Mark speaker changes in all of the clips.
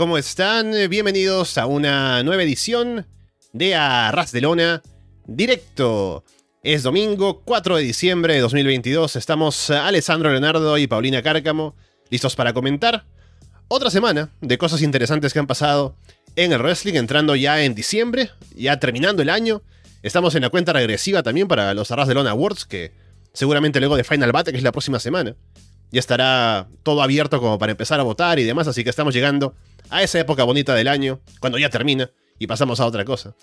Speaker 1: ¿cómo están? Bienvenidos a una nueva edición de Arras de Lona Directo. Es domingo 4 de diciembre de 2022. Estamos Alessandro Leonardo y Paulina Cárcamo listos para comentar otra semana de cosas interesantes que han pasado en el wrestling, entrando ya en diciembre, ya terminando el año. Estamos en la cuenta regresiva también para los Arras de Lona Awards, que seguramente luego de Final Battle, que es la próxima semana, ya estará todo abierto como para empezar a votar y demás, así que estamos llegando a esa época bonita del año, cuando ya termina y pasamos a otra cosa.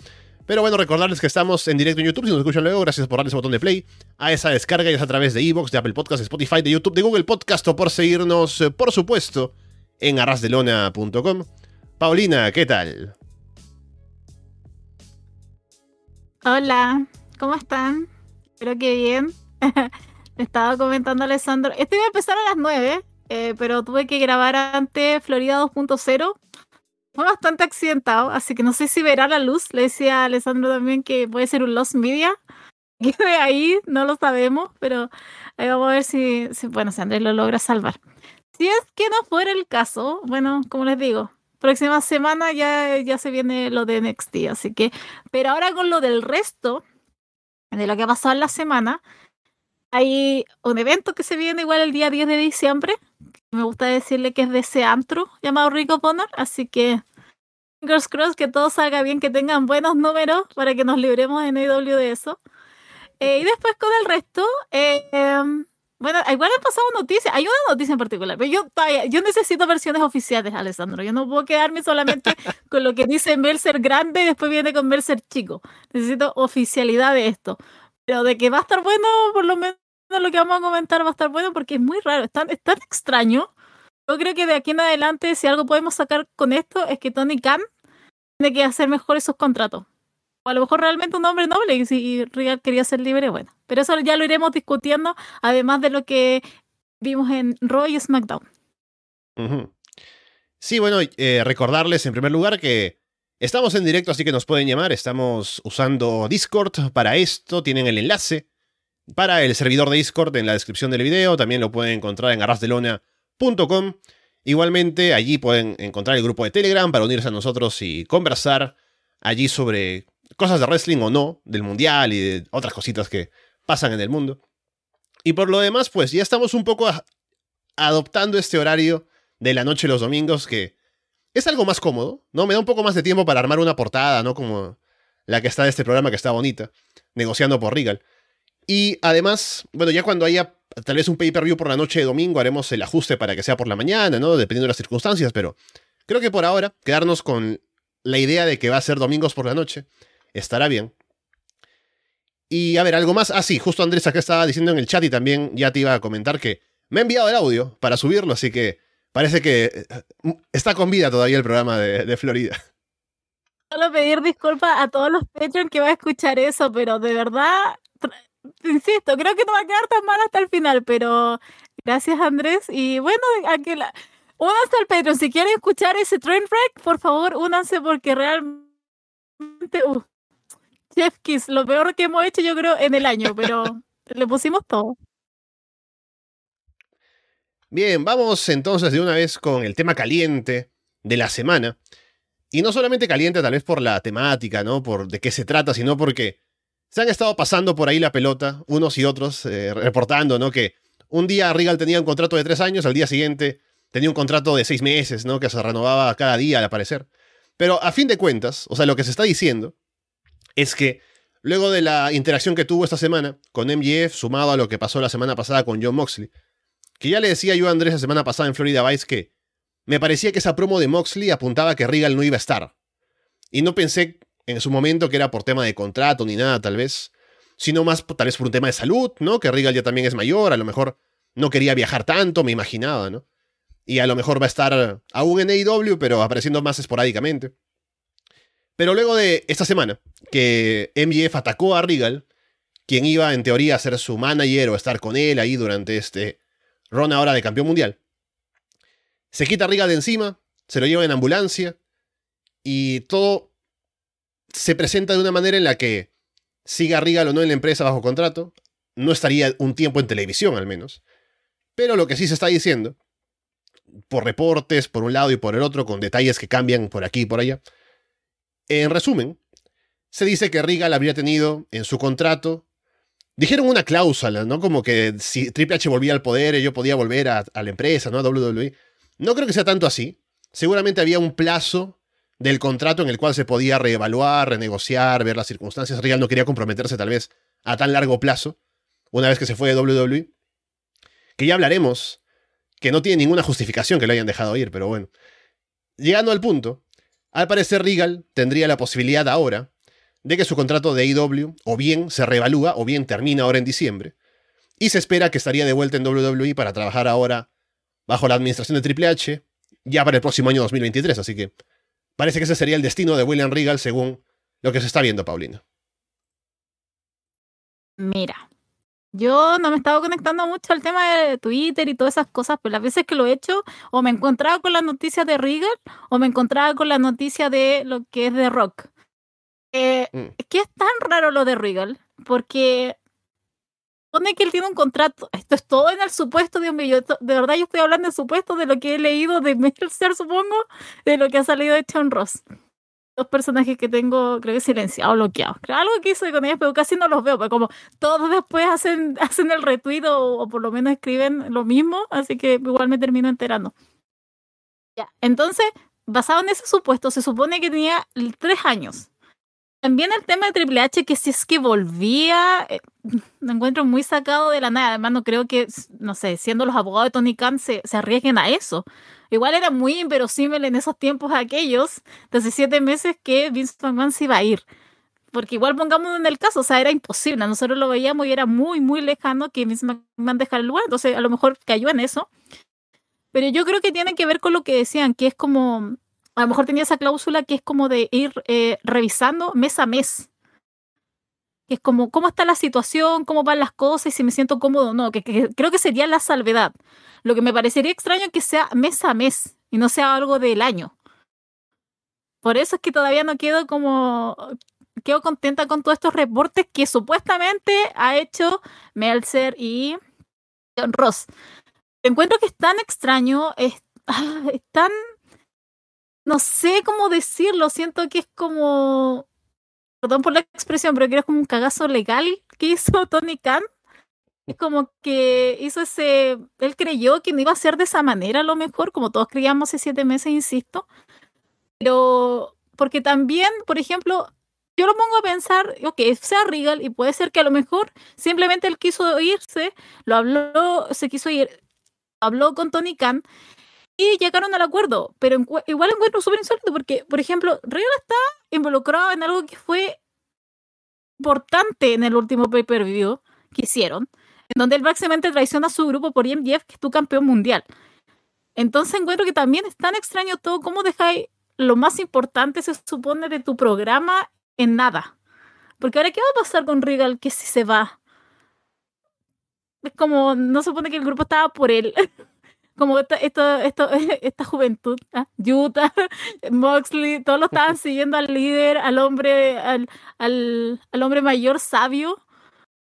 Speaker 1: Pero bueno, recordarles que estamos en directo en YouTube, si nos escuchan luego, gracias por darle ese botón de play, a esa descarga y es a través de Evox, de Apple Podcasts, Spotify, de YouTube, de Google Podcast o por seguirnos, eh, por supuesto, en arrasdelona.com. Paulina, ¿qué tal?
Speaker 2: Hola, ¿cómo están? Espero que bien. estaba comentando Alessandro. Este iba a empezar a las 9, eh, pero tuve que grabar antes Florida 2.0. Fue bastante accidentado, así que no sé si verá la luz. Le decía a Alessandro también que puede ser un Lost Media. Que ahí no lo sabemos, pero ahí vamos a ver si, bueno, si Andrés lo logra salvar. Si es que no fuera el caso, bueno, como les digo, próxima semana ya, ya se viene lo de NXT, así que, pero ahora con lo del resto de lo que ha pasado en la semana, hay un evento que se viene igual el día 10 de diciembre. Me gusta decirle que es de ese antro llamado Rico Bonner. Así que, fingers crossed, que todo salga bien, que tengan buenos números para que nos libremos en AW de eso. Eh, y después con el resto, eh, bueno, igual han pasado noticias. Hay una noticia en particular, pero yo, yo necesito versiones oficiales, Alessandro. Yo no puedo quedarme solamente con lo que dice Mercer grande y después viene con Mercer chico. Necesito oficialidad de esto. Pero de que va a estar bueno, por lo menos lo que vamos a comentar va a estar bueno porque es muy raro, es tan, extraño. Yo creo que de aquí en adelante, si algo podemos sacar con esto, es que Tony Khan tiene que hacer mejor esos contratos. O a lo mejor realmente un hombre noble y si Regal quería ser libre, bueno. Pero eso ya lo iremos discutiendo, además de lo que vimos en Raw y SmackDown.
Speaker 1: Sí, bueno, eh, recordarles en primer lugar que Estamos en directo, así que nos pueden llamar. Estamos usando Discord para esto. Tienen el enlace para el servidor de Discord en la descripción del video. También lo pueden encontrar en arrasdelona.com. Igualmente, allí pueden encontrar el grupo de Telegram para unirse a nosotros y conversar allí sobre cosas de wrestling o no, del mundial y de otras cositas que pasan en el mundo. Y por lo demás, pues ya estamos un poco adoptando este horario de la noche los domingos que es algo más cómodo, ¿no? Me da un poco más de tiempo para armar una portada, ¿no? Como la que está de este programa, que está bonita, negociando por Regal. Y además, bueno, ya cuando haya tal vez un pay-per-view por la noche de domingo, haremos el ajuste para que sea por la mañana, ¿no? Dependiendo de las circunstancias, pero creo que por ahora, quedarnos con la idea de que va a ser domingos por la noche, estará bien. Y a ver, algo más. Ah, sí, justo Andrés acá estaba diciendo en el chat y también ya te iba a comentar que me ha enviado el audio para subirlo, así que Parece que eh, está con vida todavía el programa de, Florida.
Speaker 2: Solo pedir disculpas a todos los Patreon que va a escuchar eso, pero de verdad, insisto, creo que no va a quedar tan mal hasta el final, pero gracias Andrés. Y bueno, a la... únanse al Patreon. Si quieren escuchar ese train wreck, por favor, únanse porque realmente... Uh, Chef Kiss, lo peor que hemos hecho yo creo en el año, pero le pusimos todo.
Speaker 1: Bien, vamos entonces de una vez con el tema caliente de la semana. Y no solamente caliente tal vez por la temática, ¿no? Por de qué se trata, sino porque se han estado pasando por ahí la pelota, unos y otros, eh, reportando, ¿no? Que un día Regal tenía un contrato de tres años, al día siguiente tenía un contrato de seis meses, ¿no? Que se renovaba cada día al aparecer. Pero a fin de cuentas, o sea, lo que se está diciendo es que luego de la interacción que tuvo esta semana con MJF, sumado a lo que pasó la semana pasada con John Moxley, que ya le decía yo a Andrés la semana pasada en Florida Vice que me parecía que esa promo de Moxley apuntaba que Regal no iba a estar. Y no pensé en su momento que era por tema de contrato ni nada, tal vez, sino más tal vez por un tema de salud, ¿no? Que Regal ya también es mayor, a lo mejor no quería viajar tanto, me imaginaba, ¿no? Y a lo mejor va a estar aún en AEW, pero apareciendo más esporádicamente. Pero luego de esta semana, que MJF atacó a Regal, quien iba en teoría a ser su manager o estar con él ahí durante este Ron ahora de campeón mundial. Se quita a Riga de encima, se lo lleva en ambulancia y todo se presenta de una manera en la que siga Riga o no en la empresa bajo contrato, no estaría un tiempo en televisión al menos. Pero lo que sí se está diciendo, por reportes, por un lado y por el otro, con detalles que cambian por aquí y por allá. En resumen, se dice que Regal habría tenido en su contrato, dijeron una cláusula, ¿no? Como que si Triple H volvía al poder, ello podía volver a, la empresa, ¿no? A WWE. No creo que sea tanto así. Seguramente había un plazo del contrato en el cual se podía reevaluar, renegociar, ver las circunstancias. Regal no quería comprometerse tal vez a tan largo plazo, una vez que se fue de WWE. Que ya hablaremos, que no tiene ninguna justificación que lo hayan dejado ir, pero bueno. Llegando al punto, al parecer Regal tendría la posibilidad ahora de que su contrato de AEW o bien se reevalúa o bien termina ahora en diciembre. Y se espera que estaría de vuelta en WWE para trabajar ahora bajo la administración de Triple H ya para el próximo año 2023. Así que parece que ese sería el destino de William Regal según lo que se está viendo, Paulina.
Speaker 2: Mira, yo no me estaba conectando mucho al tema de Twitter y todas esas cosas, pero las veces que lo he hecho, o me encontraba con las noticias de Regal, o me encontraba con la noticia de lo que es de Rock. Eh,
Speaker 1: Mm.
Speaker 2: Es que es tan raro lo de Regal, porque pone que él tiene un contrato. Esto es todo en el supuesto, Dios mío. yo de verdad, yo estoy hablando de supuesto de lo que he leído de Meltzer, supongo, de lo que ha salido de Sean Ross. Dos personajes que tengo, creo que silenciado o bloqueado. Creo algo que hice con ellos, pero casi no los veo, pero como todos después hacen, hacen el retweet o, o por lo menos escriben lo mismo, así que igual me termino enterando. Ya, entonces, basado en ese supuesto, se supone que tenía tres años. También el tema de Triple H, que si es que volvía, eh, lo encuentro muy sacado de la nada. Además, no creo que, no sé, siendo los abogados de Tony Khan, se, se arriesguen a eso. Igual era muy inverosímil en esos tiempos aquellos, de hace siete meses, que Vince McMahon se iba a ir. Porque igual pongamos en el caso, o sea, era imposible. Nosotros lo veíamos y era muy, muy lejano que Vince McMahon dejara el lugar. Entonces, a lo mejor cayó en eso. Pero yo creo que tiene que ver con lo que decían, que es como, a lo mejor tenía esa cláusula que es como de ir eh, revisando mes a mes. Que es como, ¿cómo está la situación? ¿Cómo van las cosas? Y si me siento cómodo o no. Que, creo que sería la salvedad. Lo que me parecería extraño es que sea mes a mes y no sea algo del año. Por eso es que todavía no quedo como. Quedo contenta con todos estos reportes que supuestamente ha hecho Meltzer y John Ross. Encuentro que es tan extraño, es, ah, es tan. No sé cómo decirlo, siento que es como. Perdón por la expresión, pero que es como un cagazo legal que hizo Tony Khan. Es como que hizo ese. Él creyó que no iba a ser de esa manera, a lo mejor, como todos creíamos hace siete meses, insisto. Pero. Porque también, por ejemplo, yo lo pongo a pensar, ok, sea Regal y puede ser que a lo mejor simplemente él quiso irse, lo habló, se quiso ir, habló con Tony Khan y llegaron al acuerdo. Pero igual encuentro súper insólito porque, por ejemplo, Regal está involucrado en algo que fue importante en el último pay-per-view que hicieron, en donde él básicamente traiciona a su grupo por IMDF, que es tu campeón mundial. Entonces encuentro que también es tan extraño todo, cómo dejáis lo más importante, se supone, de tu programa en nada. Porque ahora, ¿qué va a pasar con Regal que si se va? Es como, no se supone que el grupo estaba por él. Como esta, esta, esta, esta juventud, ¿ah? Utah, Moxley, todos lo estaban siguiendo al líder, al hombre, al, al, al hombre mayor sabio.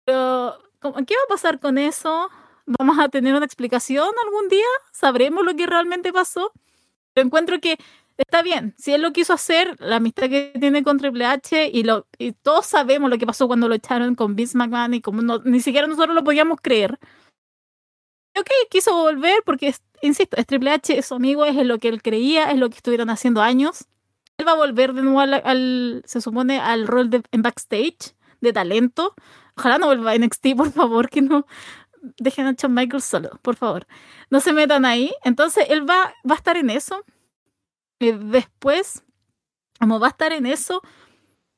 Speaker 2: Pero, ¿cómo- ¿qué va a pasar con eso? ¿Vamos a tener una explicación algún día? ¿Sabremos lo que realmente pasó? Pero encuentro que está bien. Si él lo quiso hacer, la amistad que tiene con Triple H y, lo, y todos sabemos lo que pasó cuando lo echaron con Vince McMahon y como no- ni siquiera nosotros lo podíamos creer. Ok, quiso volver porque, insisto, es Triple H, es su amigo, es lo que él creía, es lo que estuvieron haciendo años. Él va a volver de nuevo al, al- se supone, al rol de, en backstage de talento. Ojalá no vuelva a NXT, por favor, que no dejen a Shawn Michaels solo, por favor. No se metan ahí. Entonces, él va, va a estar en eso. Y después, como va a estar en eso,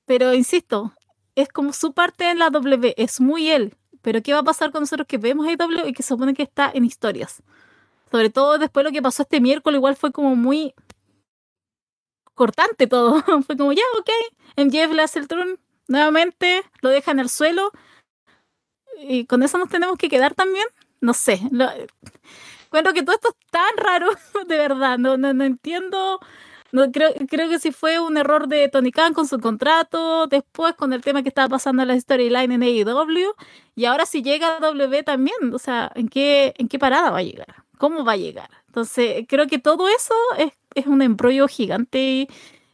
Speaker 2: pero insisto, es como su parte en la W, es muy él. Pero ¿qué va a pasar con nosotros que vemos AW y que se supone que está en historias? Sobre todo después de lo que pasó este miércoles, igual fue como muy cortante todo. fue como, ya, ok, MJF le hace el turn nuevamente, lo deja en el suelo. Y con eso nos tenemos que quedar también. No sé. Lo, encuentro que todo esto es tan raro, de verdad. No, no, no entiendo. No, creo, creo que sí fue un error de Tony Khan con su contrato, después con el tema que estaba pasando en la storyline en AEW, y ahora si llega a W también, o sea, ¿en qué, ¿en qué parada va a llegar? ¿Cómo va a llegar? Entonces, creo que todo eso es, es un embrollo gigante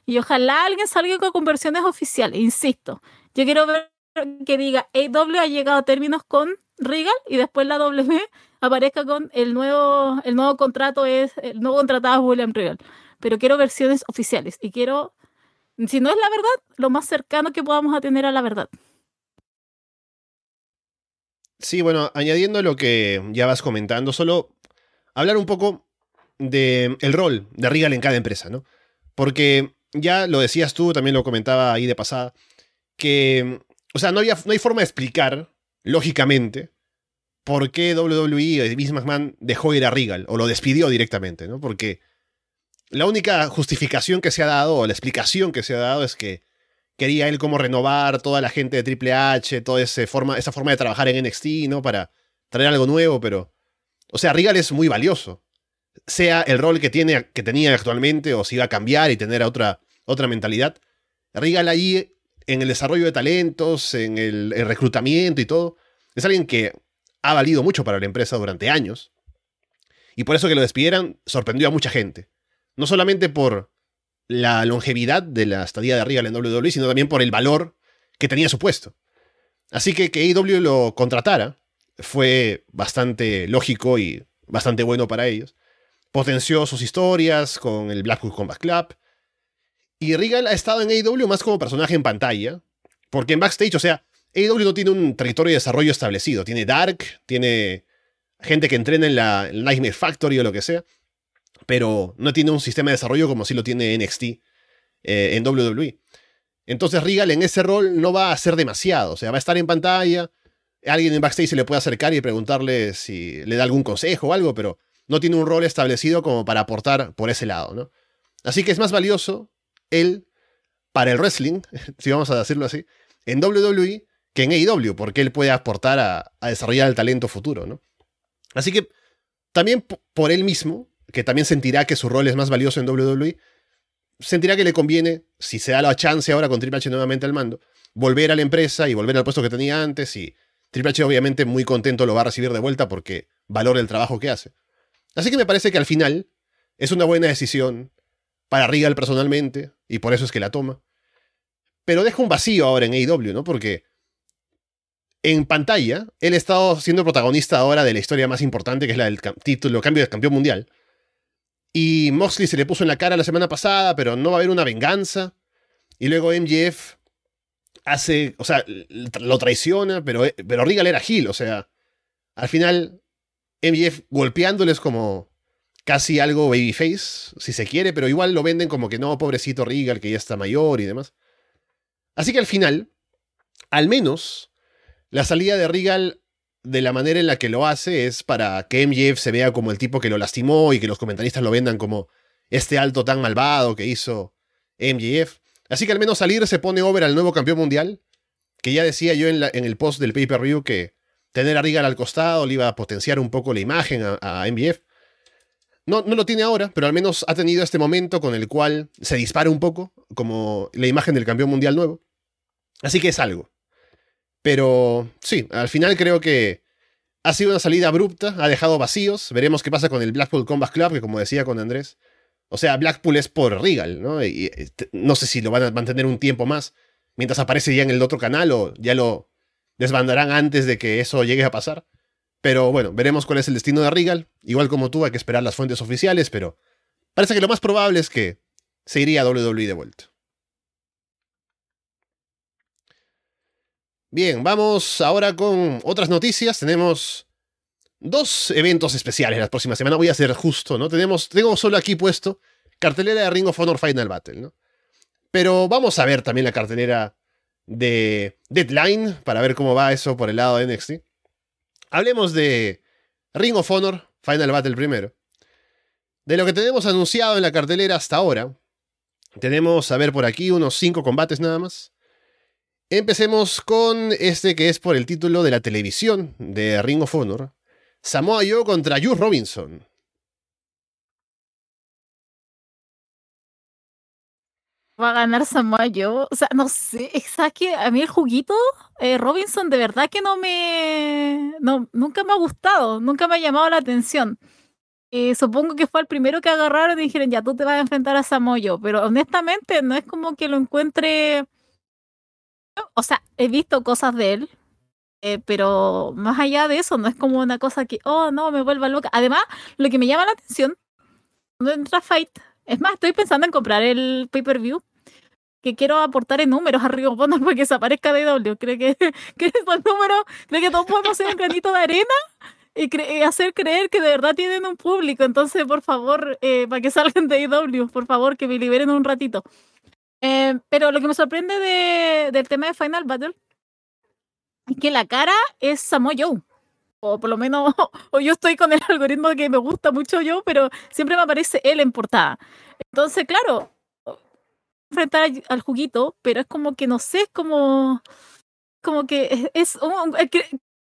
Speaker 2: y, ojalá alguien salga con conversiones oficiales, insisto. Yo quiero ver que diga AW ha llegado a términos con Regal y después la W aparezca con el nuevo, el nuevo contrato es, el nuevo contratado es William Regal. Pero quiero versiones oficiales y quiero, si no es la verdad, lo más cercano que podamos a tener a la verdad.
Speaker 1: Sí, bueno, añadiendo lo que ya vas comentando, solo hablar un poco de el rol de Regal en cada empresa, ¿no? Porque ya lo decías tú, también lo comentaba ahí de pasada, que, o sea, no, había, no hay forma de explicar, lógicamente, por qué WWE Vince McMahon dejó ir a Regal o lo despidió directamente, ¿no? Porque la única justificación que se ha dado, o la explicación que se ha dado es que quería él como renovar toda la gente de Triple H, toda esa forma, de trabajar en NXT, ¿no? Para traer algo nuevo, pero... O sea, Regal es muy valioso. Sea el rol que, tiene, que tenía actualmente o si iba a cambiar y tener otra, otra mentalidad. Regal ahí, en el desarrollo de talentos, en el, el reclutamiento y todo, es alguien que ha valido mucho para la empresa durante años. Y por eso que lo despidieran sorprendió a mucha gente. No solamente por la longevidad de la estadía de Regal en WWE, sino también por el valor que tenía su puesto. Así que que AEW lo contratara fue bastante lógico y bastante bueno para ellos. Potenció sus historias con el Blackpool Combat Club. Y Regal ha estado en AEW más como personaje en pantalla, porque en backstage, o sea, AEW no tiene un territorio de desarrollo establecido. Tiene Dark, tiene gente que entrena en la Nightmare Factory o lo que sea, pero no tiene un sistema de desarrollo como si lo tiene NXT eh, en WWE. Entonces Regal en ese rol no va a hacer demasiado, o sea, va a estar en pantalla, alguien en backstage se le puede acercar y preguntarle si le da algún consejo o algo, pero no tiene un rol establecido como para aportar por ese lado, ¿no? Así que es más valioso él para el wrestling, si vamos a decirlo así, en WWE que en AEW, porque él puede aportar a, desarrollar el talento futuro, ¿no? Así que también por él mismo, que también sentirá que su rol es más valioso en WWE, sentirá que le conviene, si se da la chance ahora con Triple H nuevamente al mando, volver a la empresa y volver al puesto que tenía antes y Triple H obviamente muy contento lo va a recibir de vuelta porque valora el trabajo que hace. Así que me parece que al final es una buena decisión para Regal personalmente y por eso es que la toma. Pero deja un vacío ahora en AEW, ¿no? Porque en pantalla, él ha estado siendo protagonista ahora de la historia más importante, que es la del título cambio de campeón mundial. Y Moxley se le puso en la cara la semana pasada, pero no va a haber una venganza. Y luego MJF hace, o sea, lo traiciona, pero, pero Regal era Gil, o sea, al final MJF golpeándoles como casi algo babyface, si se quiere, pero igual lo venden como que no, pobrecito Regal, que ya está mayor y demás. Así que al final, al menos la salida de Regal, de la manera en la que lo hace, es para que MJF se vea como el tipo que lo lastimó y que los comentaristas lo vendan como este alto tan malvado que hizo MJF. Así que al menos salir se pone over al nuevo campeón mundial, que ya decía yo en, el post del pay-per-view que tener a Regal al costado le iba a potenciar un poco la imagen a, a MJF. No, no, lo tiene ahora, pero al menos ha tenido este momento con el cual se dispara un poco, como la imagen del campeón mundial nuevo. Así que es algo. Pero sí, al final creo que ha sido una salida abrupta, ha dejado vacíos. Veremos qué pasa con el Blackpool Combat Club, que como decía con Andrés. O sea, Blackpool es por Regal, ¿no? Y, este, no sé si lo van a mantener un tiempo más mientras aparece ya en el otro canal o ya lo desbandarán antes de que eso llegue a pasar. Pero bueno, veremos cuál es el destino de Regal. Igual como tú, hay que esperar las fuentes oficiales, pero parece que lo más probable es que se iría a WWE de vuelta. Bien, vamos ahora con otras noticias. Tenemos dos eventos especiales la próxima semana. Voy a ser justo, ¿no? Tenemos, tengo solo aquí puesto cartelera de Ring of Honor Final Battle, ¿no? Pero vamos a ver también la cartelera de Deadline para ver cómo va eso por el lado de NXT. Hablemos de Ring of Honor Final Battle primero. De lo que tenemos anunciado en la cartelera hasta ahora, tenemos a ver por aquí unos cinco combates nada más. Empecemos con este que es por el título de la televisión de Ring of Honor. Samoa Joe contra Juice Robinson.
Speaker 2: Va a ganar Samoa Joe. O sea, no sé, es que a mí el juguito eh, Robinson de verdad que no me... No, nunca me ha gustado, nunca me ha llamado la atención. Y supongo que fue el primero que agarraron y dijeron, ya tú te vas a enfrentar a Samoyo. Pero honestamente no es como que lo encuentre... O sea, he visto cosas de él, eh, pero más allá de eso, no es como una cosa que, oh, no, me vuelva loca. Además, lo que me llama la atención, cuando entra Fight, es más, estoy pensando en comprar el pay-per-view, que quiero aportar en números a Río Fondo para que se aparezca DW. Creo que, que esos números, creo que todos podemos hacer un granito de arena y hacer creer que de verdad tienen un público. Entonces, por favor, eh, para que salgan de IW, por favor, que me liberen un ratito. Eh, pero lo que me sorprende de, del tema de Final Battle es que la cara es Samoa Joe. O por lo menos, o yo estoy con el algoritmo que me gusta mucho yo, pero siempre me aparece él en portada. Entonces, claro, enfrentar al juguito, pero es como que no sé, es como, como que es, un,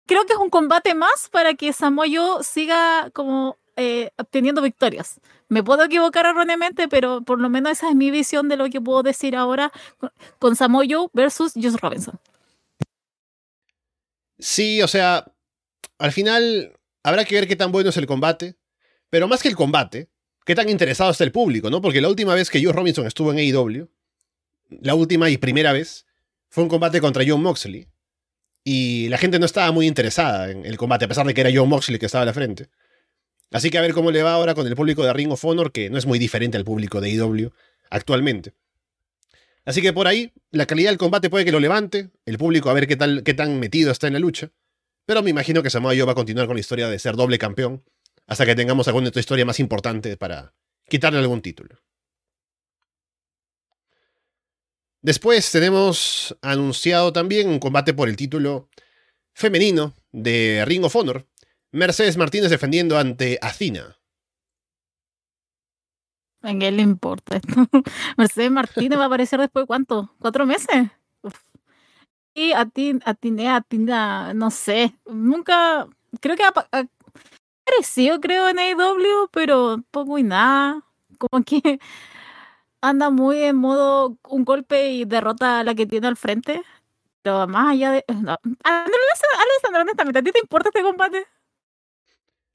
Speaker 2: creo que es un combate más para que Samoa Joe siga como eh, obteniendo victorias. Me puedo equivocar erróneamente, pero por lo menos esa es mi visión de lo que puedo decir ahora con Samoa Joe versus Josh Robinson.
Speaker 1: Sí, o sea, al final habrá que ver qué tan bueno es el combate, pero más que el combate, qué tan interesado está el público, ¿no? Porque la última vez que Josh Robinson estuvo en AEW, la última y primera vez, fue un combate contra John Moxley. Y la gente no estaba muy interesada en el combate, a pesar de que era John Moxley que estaba a la frente. Así que a ver cómo le va ahora con el público de Ring of Honor, que no es muy diferente al público de AEW actualmente. Así que por ahí, la calidad del combate puede que lo levante, el público a ver qué, tal, qué tan metido está en la lucha. Pero me imagino que Samoa Joe va a continuar con la historia de ser doble campeón, hasta que tengamos alguna otra historia más importante para quitarle algún título. Después tenemos anunciado también un combate por el título femenino de Ring of Honor. Mercedes Martínez defendiendo ante Athena.
Speaker 2: ¿A qué le importa esto? Mercedes Martínez va a aparecer después de cuánto? ¿Cuatro meses? Y a ti, a ti, a ti, no sé. Nunca, creo que ha, aparecido, creo, en AEW, pero poco y nada. Como que anda muy en modo un golpe y derrota a la que tiene al frente. Pero más allá de. No. Alessandro, honestamente, ¿a ti te importa este combate?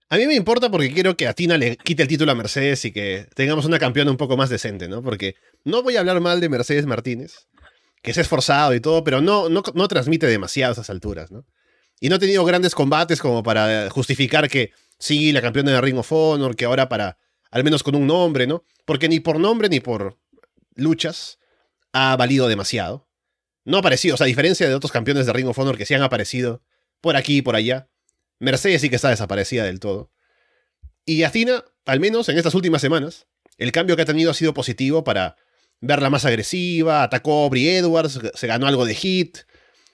Speaker 1: A mí me importa porque quiero que Atina le quite el título a Mercedes y que tengamos una campeona un poco más decente, ¿no? Porque no voy a hablar mal de Mercedes Martínez, que es esforzado y todo, pero no, no, no transmite demasiado a esas alturas, ¿no? Y no ha tenido grandes combates como para justificar que sí, la campeona de Ring of Honor, que ahora para, al menos con un nombre, ¿no? Porque ni por nombre ni por luchas ha valido demasiado. No ha aparecido, o sea, a diferencia de otros campeones de Ring of Honor que sí han aparecido por aquí y por allá, Mercedes sí que está desaparecida del todo. Y Athena, al menos en estas últimas semanas, el cambio que ha tenido ha sido positivo para verla más agresiva, atacó a Brie Edwards, se ganó algo de hit.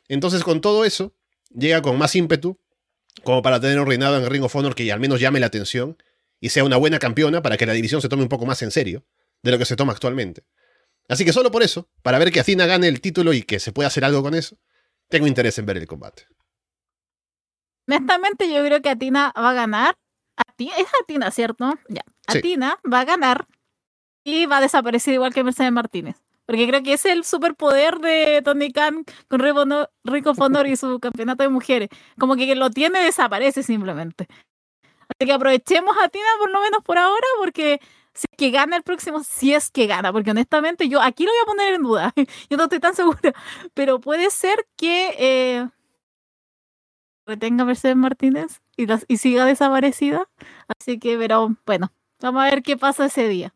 Speaker 1: Entonces, con todo eso, llega con más ímpetu, como para tener un reinado en Ring of Honor que al menos llame la atención y sea una buena campeona para que la división se tome un poco más en serio de lo que se toma actualmente. Así que solo por eso, para ver que Athena gane el título y que se pueda hacer algo con eso, tengo interés en ver el combate.
Speaker 2: Honestamente, yo creo que Atina va a ganar. es Atina, ¿cierto? Ya. Atina va a ganar y va a desaparecer igual que Mercedes Martínez. Porque creo que es el superpoder de Tony Khan con Rico Fondor y su campeonato de mujeres. Como que lo tiene, desaparece simplemente. Así que aprovechemos a Tina por lo menos por ahora, porque si es que gana el próximo, si es que gana, porque honestamente yo aquí lo voy a poner en duda. Yo no estoy tan segura. Pero puede ser que eh, retenga Mercedes Martínez y, y siga desaparecida. Así que, pero bueno, vamos a ver qué pasa ese día.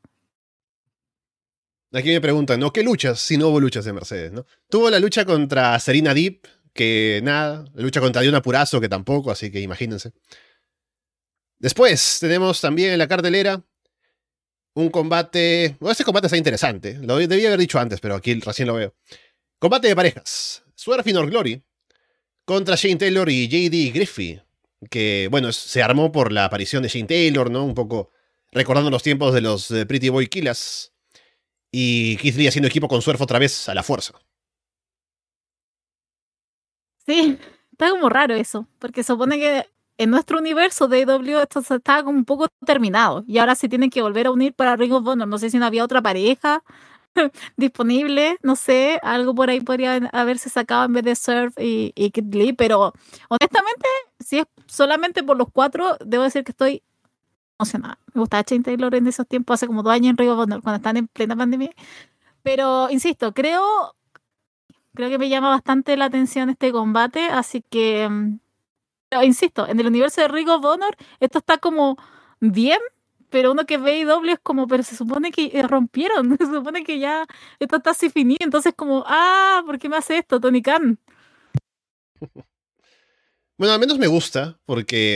Speaker 1: Aquí me preguntan, ¿no? ¿Qué luchas si no hubo luchas de Mercedes, no? Tuvo la lucha contra Serena Deep, que nada. La lucha contra Diona Purazo, que tampoco, así que imagínense. Después tenemos también en la cartelera un combate. Bueno, este combate está interesante. Lo debía haber dicho antes, pero aquí recién lo veo. Combate de parejas. Swerve Glory contra Shane Taylor y JD Griffey, que, bueno, se armó por la aparición de Shane Taylor, ¿no? Un poco recordando los tiempos de los Pretty Boy Killers. Y Keith Lee haciendo equipo con Swerve otra vez a la fuerza.
Speaker 2: Sí, está como raro eso, porque supone que en nuestro universo de AW esto está como un poco terminado y ahora se tienen que volver a unir para Ring of Honor. No sé si no había otra pareja disponible, no sé, algo por ahí podría haberse sacado en vez de Surf y, y Kid Lee, pero honestamente, si es solamente por los cuatro, debo decir que estoy emocionada. Me gustaba Shane Taylor en esos tiempos, hace como dos años en of Honor, cuando están en plena pandemia. Pero, insisto, creo, creo que me llama bastante la atención este combate, así que, mm, pero, insisto, en el universo de Ring of Honor, esto está como bien, pero uno que ve y doble es como, pero se supone que eh, rompieron, se supone que ya esto está así finito, entonces como, ah, ¿por qué me hace esto, Tony Khan?
Speaker 1: Bueno, al menos me gusta, porque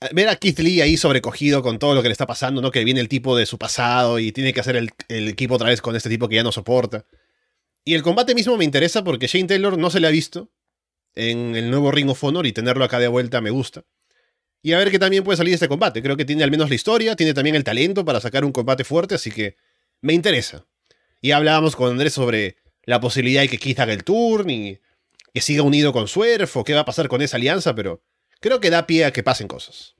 Speaker 1: eh, ver a Keith Lee ahí sobrecogido con todo lo que le está pasando, ¿no? Que viene el tipo de su pasado y tiene que hacer el, el equipo otra vez con este tipo que ya no soporta. Y el combate mismo me interesa porque Shane Taylor no se le ha visto en el nuevo Ring of Honor y tenerlo acá de vuelta me gusta. Y a ver qué también puede salir de este combate. Creo que tiene al menos la historia, tiene también el talento para sacar un combate fuerte, así que me interesa. Y hablábamos con Andrés sobre la posibilidad de que Keith haga el turn y que siga unido con Swerve o qué va a pasar con esa alianza, pero creo que da pie a que pasen cosas.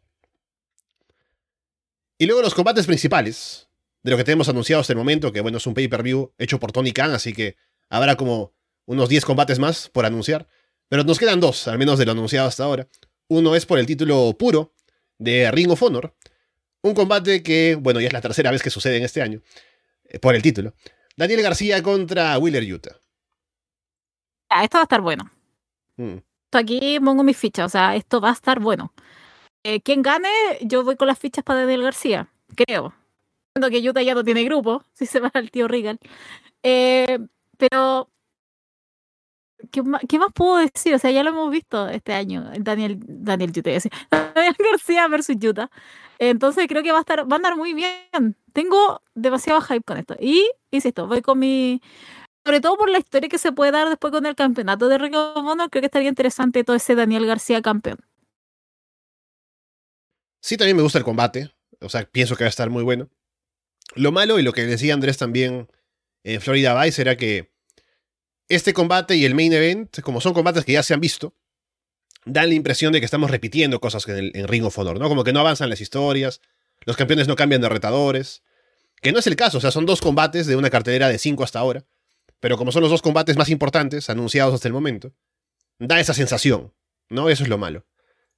Speaker 1: Y luego los combates principales, de lo que tenemos anunciado hasta el momento, que bueno, es un pay-per-view hecho por Tony Khan, así que habrá como unos 10 combates más por anunciar. Pero nos quedan dos, al menos de lo anunciado hasta ahora. Uno es por el título puro de Ring of Honor. Un combate que, bueno, ya es la tercera vez que sucede en este año, eh, por el título. Daniel García contra Wheeler Utah.
Speaker 2: Ah, esto va a estar bueno.
Speaker 1: Mm.
Speaker 2: Aquí pongo mis fichas, o sea, esto va a estar bueno. Eh, quien gane, yo voy con las fichas para Daniel García, creo. Siendo que Utah ya no tiene grupo, si se va al tío Regal. Eh, pero, ¿qué más, ¿qué más, puedo decir? O sea, ya lo hemos visto este año, Daniel, Daniel Utah, Daniel García versus Utah. Entonces creo que va a estar, va a andar muy bien. Tengo demasiado hype con esto. Y, insisto, voy con mi, sobre todo por la historia que se puede dar después con el campeonato de Honor, creo que estaría interesante todo ese Daniel García campeón.
Speaker 1: Sí, también me gusta el combate. O sea, pienso que va a estar muy bueno. Lo malo, y lo que decía Andrés también en Florida Vice, era que este combate y el main event, como son combates que ya se han visto, dan la impresión de que estamos repitiendo cosas en, el, en Ring of Honor, ¿no? Como que no avanzan las historias, los campeones no cambian de retadores. Que no es el caso, o sea, son dos combates de una cartelera de cinco hasta ahora. Pero como son los dos combates más importantes anunciados hasta el momento, da esa sensación, ¿no? Eso es lo malo.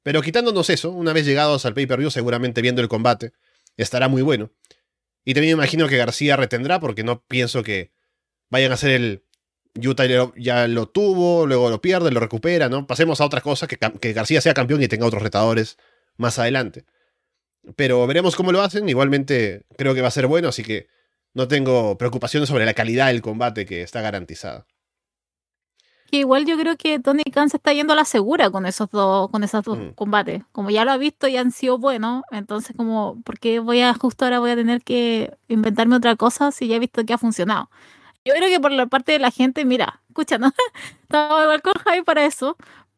Speaker 1: Pero quitándonos eso, una vez llegados al pay-per-view, seguramente viendo el combate, estará muy bueno. Y también imagino que García retendrá, porque no pienso que vayan a hacer el Utah ya lo tuvo, luego lo pierde, lo recupera, ¿no? Pasemos a otra cosa, que, que García sea campeón y tenga otros retadores más adelante. Pero veremos cómo lo hacen. Igualmente creo que va a ser bueno, así que no tengo preocupaciones sobre la calidad del combate que está garantizada.
Speaker 2: igual yo creo que Tony Khan se está yendo a la segura con esos dos, con esos dos mm. combates. Como ya lo ha visto y han sido buenos, entonces como, ¿por qué voy a justo ahora voy a tener que inventarme otra cosa si ya he visto que ha funcionado? Yo creo que por la parte de la gente, mira, escucha, ¿no? Estaba igual con Javi para eso,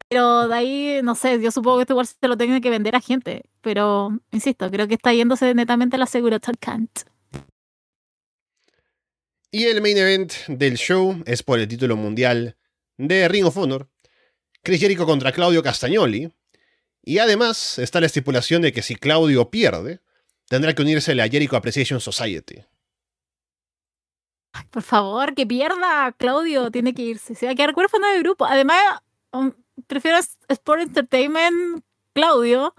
Speaker 2: pero de ahí, no sé, yo supongo que esto igual se lo tiene que vender a gente, pero insisto, creo que está yéndose netamente a la segura Tony Khan.
Speaker 1: Y el main event del show es por el título mundial de Ring of Honor. Chris Jericho contra Claudio Castagnoli. Y además está la estipulación de que si Claudio pierde, tendrá que unirse a la Jericho Appreciation Society.
Speaker 2: Por favor, que pierda. Claudio tiene que irse. Se va a quedar huérfano de grupo. Además, um, prefiero Sport Entertainment Claudio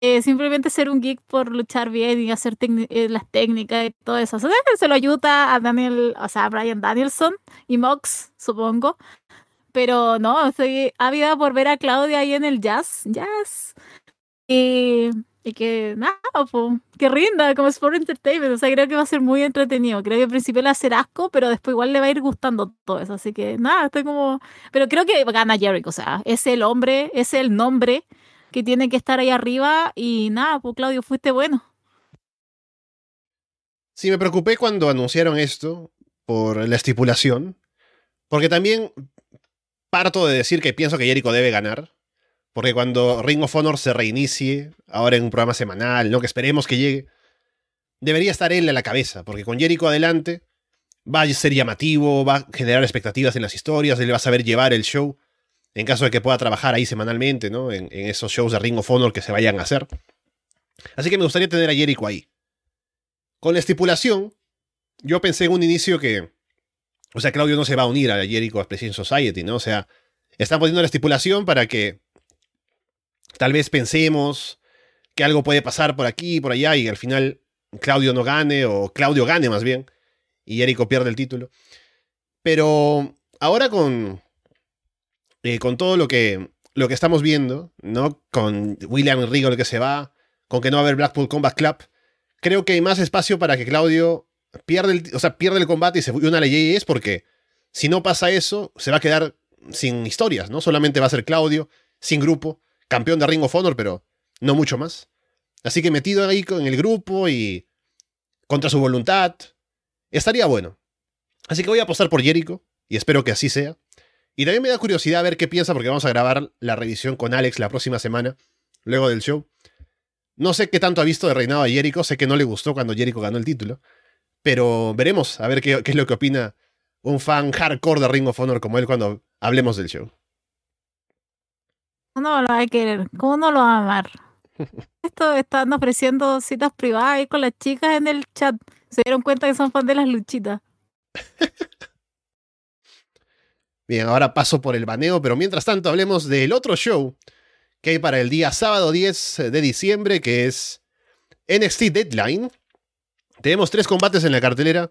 Speaker 2: eh, simplemente ser un geek por luchar bien y hacer eh, las técnicas y todo eso. se lo ayuda a Daniel, o sea, a Brian Danielson y Mox, supongo. Pero no, estoy ávida por ver a Claudia ahí en el jazz, jazz. Y, y que nada, que rinda como Sport Entertainment. O sea, creo que va a ser muy entretenido. Creo que al principio le va a hacer asco, pero después igual le va a ir gustando todo eso. Así que nada, estoy como. Pero creo que gana Jericho. O sea, es el hombre, es el nombre que tiene que estar ahí arriba y nada, pues Claudio, fuiste bueno.
Speaker 1: Sí, me preocupé cuando anunciaron esto por la estipulación, porque también parto de decir que pienso que Jericho debe ganar, porque cuando Ring of Honor se reinicie, ahora en un programa semanal, ¿no? que esperemos que llegue, debería estar él a la cabeza, porque con Jericho adelante va a ser llamativo, va a generar expectativas en las historias, él va a saber llevar el show en caso de que pueda trabajar ahí semanalmente, ¿no? En, esos shows de Ring of Honor que se vayan a hacer. Así que me gustaría tener a Jericho ahí. Con la estipulación, yo pensé en un inicio que. O sea, Claudio no se va a unir a Jericho Expression Society, ¿no? O sea, están poniendo la estipulación para que tal vez pensemos que algo puede pasar por aquí y por allá y al final Claudio no gane o Claudio gane más bien y Jericho pierde el título. Pero ahora con, eh, con todo lo que, lo que estamos viendo, ¿no? Con William Regal que se va, con que no va a haber Blackpool Combat Club, creo que hay más espacio para que Claudio pierda el, o sea, el combate y se una a es porque si no pasa eso, se va a quedar sin historias, ¿no? Solamente va a ser Claudio, sin grupo, campeón de Ring of Honor, pero no mucho más. Así que metido ahí con el grupo y contra su voluntad, estaría bueno. Así que voy a apostar por Jericho y espero que así sea. Y también me da curiosidad ver qué piensa porque vamos a grabar la revisión con Alex la próxima semana, luego del show. No sé qué tanto ha visto de reinado a Jericho, sé que no le gustó cuando Jericho ganó el título, pero veremos a ver qué es lo que opina un fan hardcore de Ring of Honor como él cuando hablemos del show.
Speaker 2: ¿Cómo no lo va a querer? ¿Cómo no lo va a amar? Esto están ofreciendo citas privadas ahí con las chicas en el chat. Se dieron cuenta que son fan de las luchitas.
Speaker 1: Bien, ahora paso por el baneo, pero mientras tanto hablemos del otro show que hay para el día sábado 10 de diciembre, que es NXT Deadline. Tenemos tres combates en la cartelera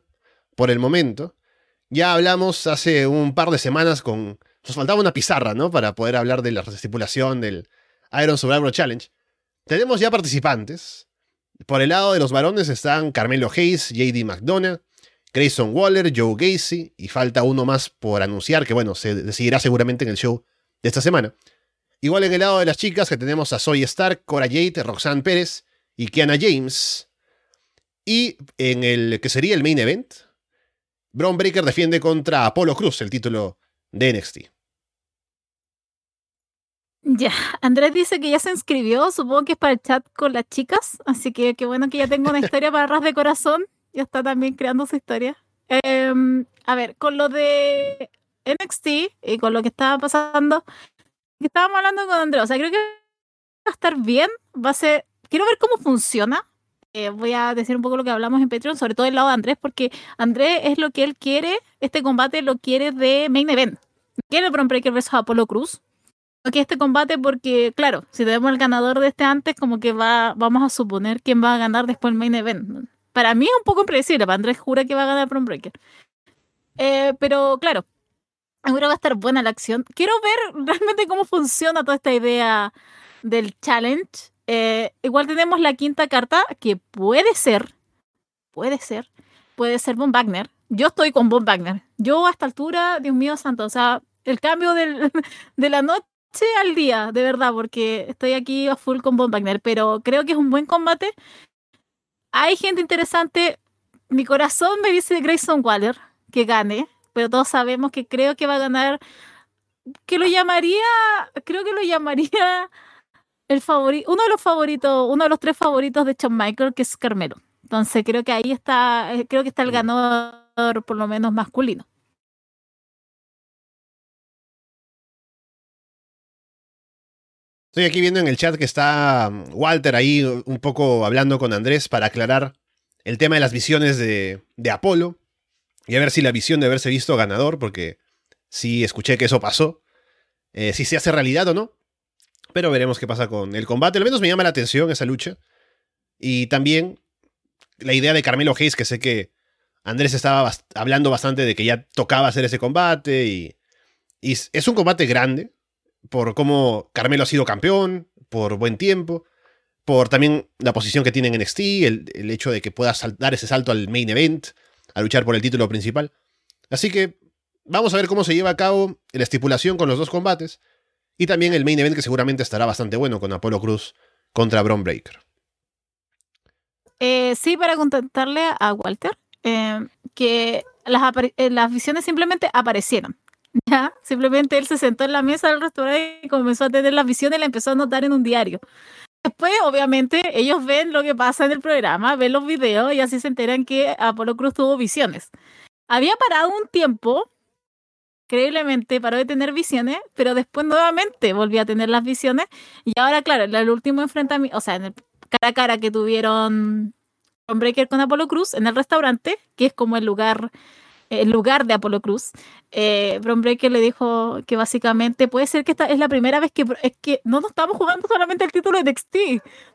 Speaker 1: por el momento. Ya hablamos hace un par de semanas con... Nos faltaba una pizarra, ¿no? Para poder hablar de la estipulación del Iron Survivor Challenge. Tenemos ya participantes. Por el lado de los varones están Carmelo Hayes, JD McDonough, Grayson Waller, Joe Gacy, y falta uno más por anunciar, que bueno, se decidirá seguramente en el show de esta semana. Igual en el lado de las chicas que tenemos a Zoe Stark, Cora Jade, Roxanne Pérez y Kiana James. Y en el que sería el main event, Braun Breaker defiende contra Apolo Cruz el título de NXT.
Speaker 2: Ya, Andrés dice que ya se inscribió, supongo que es para el chat con las chicas, así que qué bueno que ya tengo una historia para ras de corazón, ya está también creando su historia. Em, a ver, con lo de NXT y con lo que estaba pasando, estábamos hablando con Andrés, o sea, creo que va a estar bien, va a ser, quiero ver cómo funciona, eh, voy a decir un poco lo que hablamos en Patreon, sobre todo el lado de Andrés, porque Andrés es lo que él quiere, este combate lo quiere de main event. Quiere Bron Breaker versus Apollo Cruz, que este combate porque, claro, si tenemos el ganador de este antes, como que va, vamos a suponer quién va a ganar después el main event. Para mí es un poco impredecible, Andrés jura que va a ganar Prom Breaker. Eh, pero claro, ahora va a estar buena la acción. Quiero ver realmente cómo funciona toda esta idea del challenge. Eh, igual tenemos la quinta carta, que puede ser, puede ser, puede ser Von Wagner. Yo estoy con Von Wagner. Yo a esta altura, Dios mío santo, o sea, el cambio del, de la noche al día, de verdad, porque estoy aquí a full con Von Wagner, pero creo que es un buen combate. Hay gente interesante. Mi corazón me dice Grayson Waller que gane, pero todos sabemos que creo que va a ganar. Que lo llamaría, creo que lo llamaría el favorito, uno de los favoritos, uno de los tres favoritos de Shawn Michael, que es Carmelo. Entonces creo que ahí está, eh, creo que está el ganador por lo menos masculino.
Speaker 1: Estoy aquí viendo en el chat que está um, Walter ahí un poco hablando con Andrés para aclarar el tema de las visiones de, Apolo y a ver si la visión de haberse visto ganador, porque sí escuché que eso pasó, eh, si se hace realidad o no. Pero veremos qué pasa con el combate. Al menos me llama la atención esa lucha. Y también la idea de Carmelo Hayes, que sé que Andrés estaba hablando bastante de que ya tocaba hacer ese combate. y es un combate grande por cómo Carmelo ha sido campeón, por buen tiempo, por también la posición que tiene en NXT, el, hecho de que pueda dar ese salto al main event, a luchar por el título principal. Así que vamos a ver cómo se lleva a cabo la estipulación con los dos combates y también el main event que seguramente estará bastante bueno con Apolo Cruz contra Braun Breaker.
Speaker 2: Eh, sí, para contestarle a Walter, eh, que las, eh, las visiones simplemente aparecieron. Ya, simplemente él se sentó en la mesa del restaurante y comenzó a tener la visión y la empezó a anotar en un diario. Después, obviamente, ellos ven lo que pasa en el programa, ven los videos y así se enteran que Apolo Cruz tuvo visiones. Había parado un tiempo, increíblemente paró de tener visiones, pero después nuevamente volvió a tener las visiones. Y ahora, claro, el último enfrentamiento, o sea, en el cara a cara que tuvieron Breaker con Apolo Cruz en el restaurante, que es como el lugar en lugar de Apolo Cruz, eh, le dijo que básicamente puede ser que esta es la primera vez que es que no nos estamos jugando solamente el título de NXT,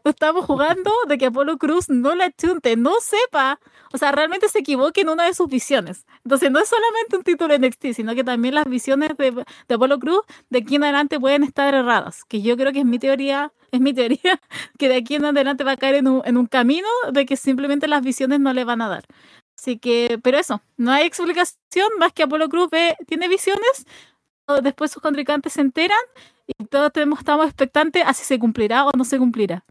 Speaker 2: no estamos jugando de que Apolo Cruz no la chunte, no sepa, o sea, realmente se equivoque en una de sus visiones. Entonces no es solamente un título de NXT, sino que también las visiones de, Apolo Cruz de aquí en adelante pueden estar erradas, que yo creo que es mi teoría, es mi teoría, que de aquí en adelante va a caer en un camino de que simplemente las visiones no le van a dar. Así que, pero eso, no hay explicación más que Apolo Cruz tiene visiones, después sus contrincantes se enteran y todos tenemos, estamos expectantes a si se cumplirá o no se cumplirá.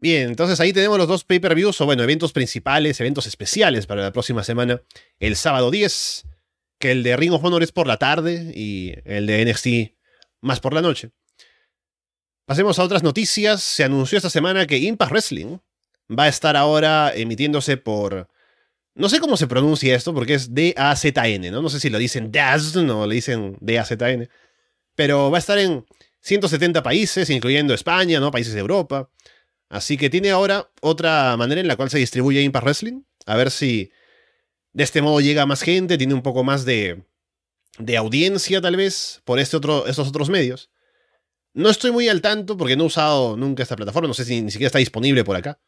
Speaker 1: Bien, entonces ahí tenemos los dos pay-per-views, o bueno, eventos principales, eventos especiales para la próxima semana. El sábado 10, que el de Ring of Honor es por la tarde y el de NXT más por la noche. Pasemos a otras noticias. Se anunció esta semana que Impact Wrestling va a estar ahora emitiéndose por... No sé cómo se pronuncia esto, porque es D-A-Z-N, ¿no? No sé si lo dicen DAZN o le dicen D-A-Z-N. Pero va a estar en 170 países, incluyendo España, ¿no? Países de Europa. Así que tiene ahora otra manera en la cual se distribuye Impact Wrestling. A ver si de este modo llega más gente, tiene un poco más de, de audiencia tal vez por este otro, estos otros medios. No estoy muy al tanto porque no he usado nunca esta plataforma, no sé si ni siquiera está disponible por acá.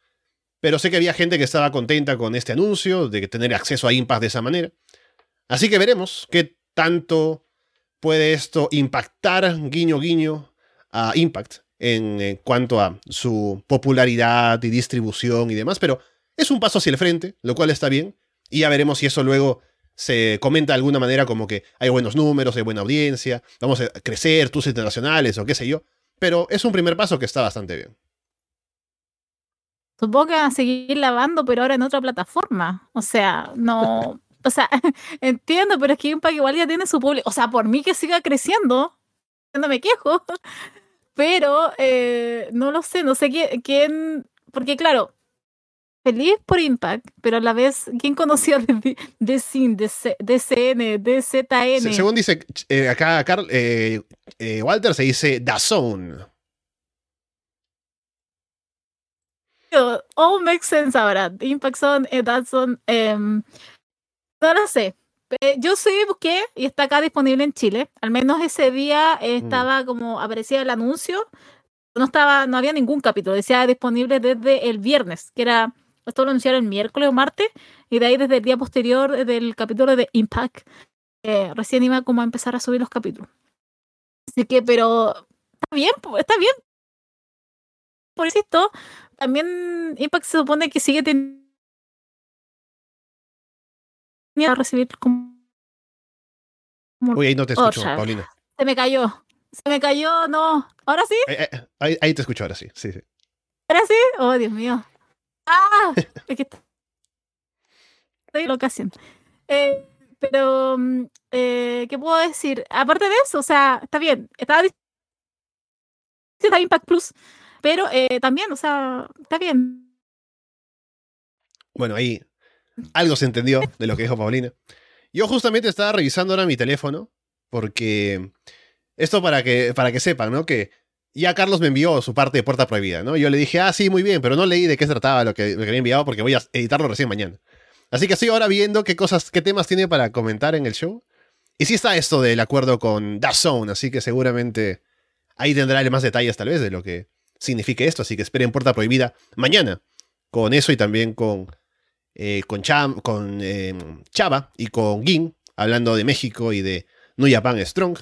Speaker 1: Pero sé que había gente que estaba contenta con este anuncio, de tener acceso a Impact de esa manera. Así que veremos qué tanto puede esto impactar, guiño, guiño, a Impact en, cuanto a su popularidad y distribución y demás. Pero es un paso hacia el frente, lo cual está bien. Y ya veremos si eso luego se comenta de alguna manera como que hay buenos números, hay buena audiencia, vamos a crecer, tus internacionales o qué sé yo. Pero es un primer paso que está bastante bien.
Speaker 2: Supongo que van a seguir lavando, pero ahora en otra plataforma. O sea, no. O sea, entiendo, pero es que Impact igual ya tiene su público. O sea, por mí que siga creciendo, no me quejo. Pero eh, no lo sé, no sé quién, quién. Porque, claro, feliz por Impact, pero a la vez, ¿quién conoció de DCN, DCN, DZN?
Speaker 1: Según dice eh, acá, Carl, eh, Walter, se dice DAZN.
Speaker 2: All makes sense ahora. Impact Zone, eh, Zone, em, no lo sé. Yo sí busqué y está acá disponible en Chile. Al menos ese día mm. estaba como aparecía el anuncio. No estaba, no había ningún capítulo. Decía disponible desde el viernes, que era esto lo anunciaron el miércoles o martes, y de ahí desde el día posterior del capítulo de Impact, eh, recién iba como a empezar a subir los capítulos. Así que, pero está bien, está bien. Por esto, también Impact se supone que sigue teniendo a recibir como,
Speaker 1: Uy, ahí no te escucho, Paulina.
Speaker 2: Se me cayó. Se me cayó, no. ¿Ahora sí?
Speaker 1: Ahí, ahí, te escucho, ahora sí. Sí, sí.
Speaker 2: ¿Ahora sí? Oh, Dios mío. ¡Ah! es que estoy loca eh, pero, mm, eh, ¿qué puedo decir? Aparte de eso, o sea, está bien. Estaba está Impact Plus pero eh, también, o sea, está bien.
Speaker 1: Bueno, ahí algo se entendió de lo que dijo Paulina. Yo justamente estaba revisando ahora mi teléfono, porque esto para que, para que sepan, ¿no? Que ya Carlos me envió su parte de Puerta Prohibida, ¿no? Yo le dije, ah, sí, muy bien, pero no leí de qué se trataba lo que, me había enviado porque voy a editarlo recién mañana. Así que estoy ahora viendo qué cosas, qué temas tiene para comentar en el show. Y sí está esto del acuerdo con Zone, así que seguramente ahí tendrá más detalles tal vez de lo que signifique esto, así que esperen Puerta Prohibida mañana con eso y también con, eh, con, con em, Chava y con Gin, hablando de México y de New Japan Strong.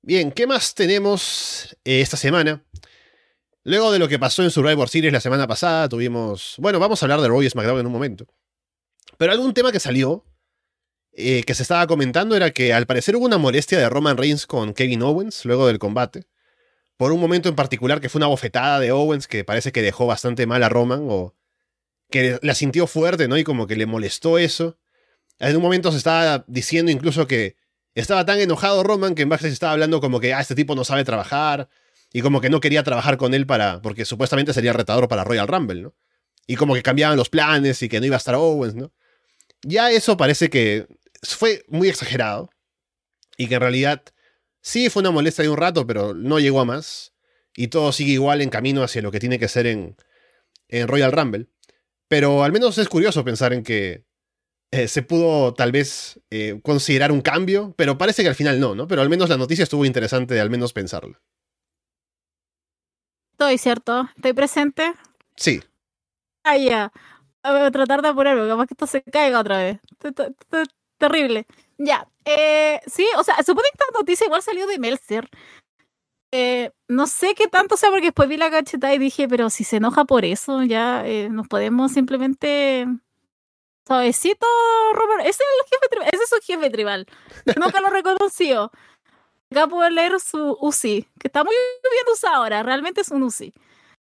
Speaker 1: Bien, ¿qué más tenemos eh, esta semana? Luego de lo que pasó en Survivor Series la semana pasada, tuvimos. Bueno, vamos a hablar de Roy SmackDown en un momento. Pero algún tema que salió, eh, que se estaba comentando, era que al parecer hubo una molestia de Roman Reigns con Kevin Owens luego del combate por un momento en particular que fue una bofetada de Owens que parece que dejó bastante mal a Roman o que la sintió fuerte, ¿no? Y como que le molestó eso. En un momento se estaba diciendo incluso que estaba tan enojado Roman que en backstage estaba hablando como que, ah, este tipo no sabe trabajar y como que no quería trabajar con él para, porque supuestamente sería retador para Royal Rumble, ¿no? Y como que cambiaban los planes y que no iba a estar Owens, ¿no? Ya eso parece que fue muy exagerado y que en realidad Sí, fue una molestia de un rato, pero no llegó a más. Y todo sigue igual en camino hacia lo que tiene que ser en, en Royal Rumble. Pero al menos es curioso pensar en que eh, se pudo tal vez eh, considerar un cambio, pero parece que al final no, ¿no? Pero al menos la noticia estuvo interesante de al menos pensarlo.
Speaker 2: Estoy cierto, estoy presente.
Speaker 1: Sí.
Speaker 2: Ah, ya. Tratar de apurarlo, capaz que esto se caiga otra vez. Terrible. Ya. Eh, sí, o sea, supone que esta noticia igual salió de Melzer. Eh, no sé qué tanto sea porque después vi la cachetada y dije, pero si se enoja por eso, ya eh, nos podemos simplemente. Suavecito, Robert. Ese es, el jefe. Ese es su jefe tribal. Nunca lo reconoció. Acá puedo leer su UCI, que está muy bien usado ahora. Realmente es un UCI.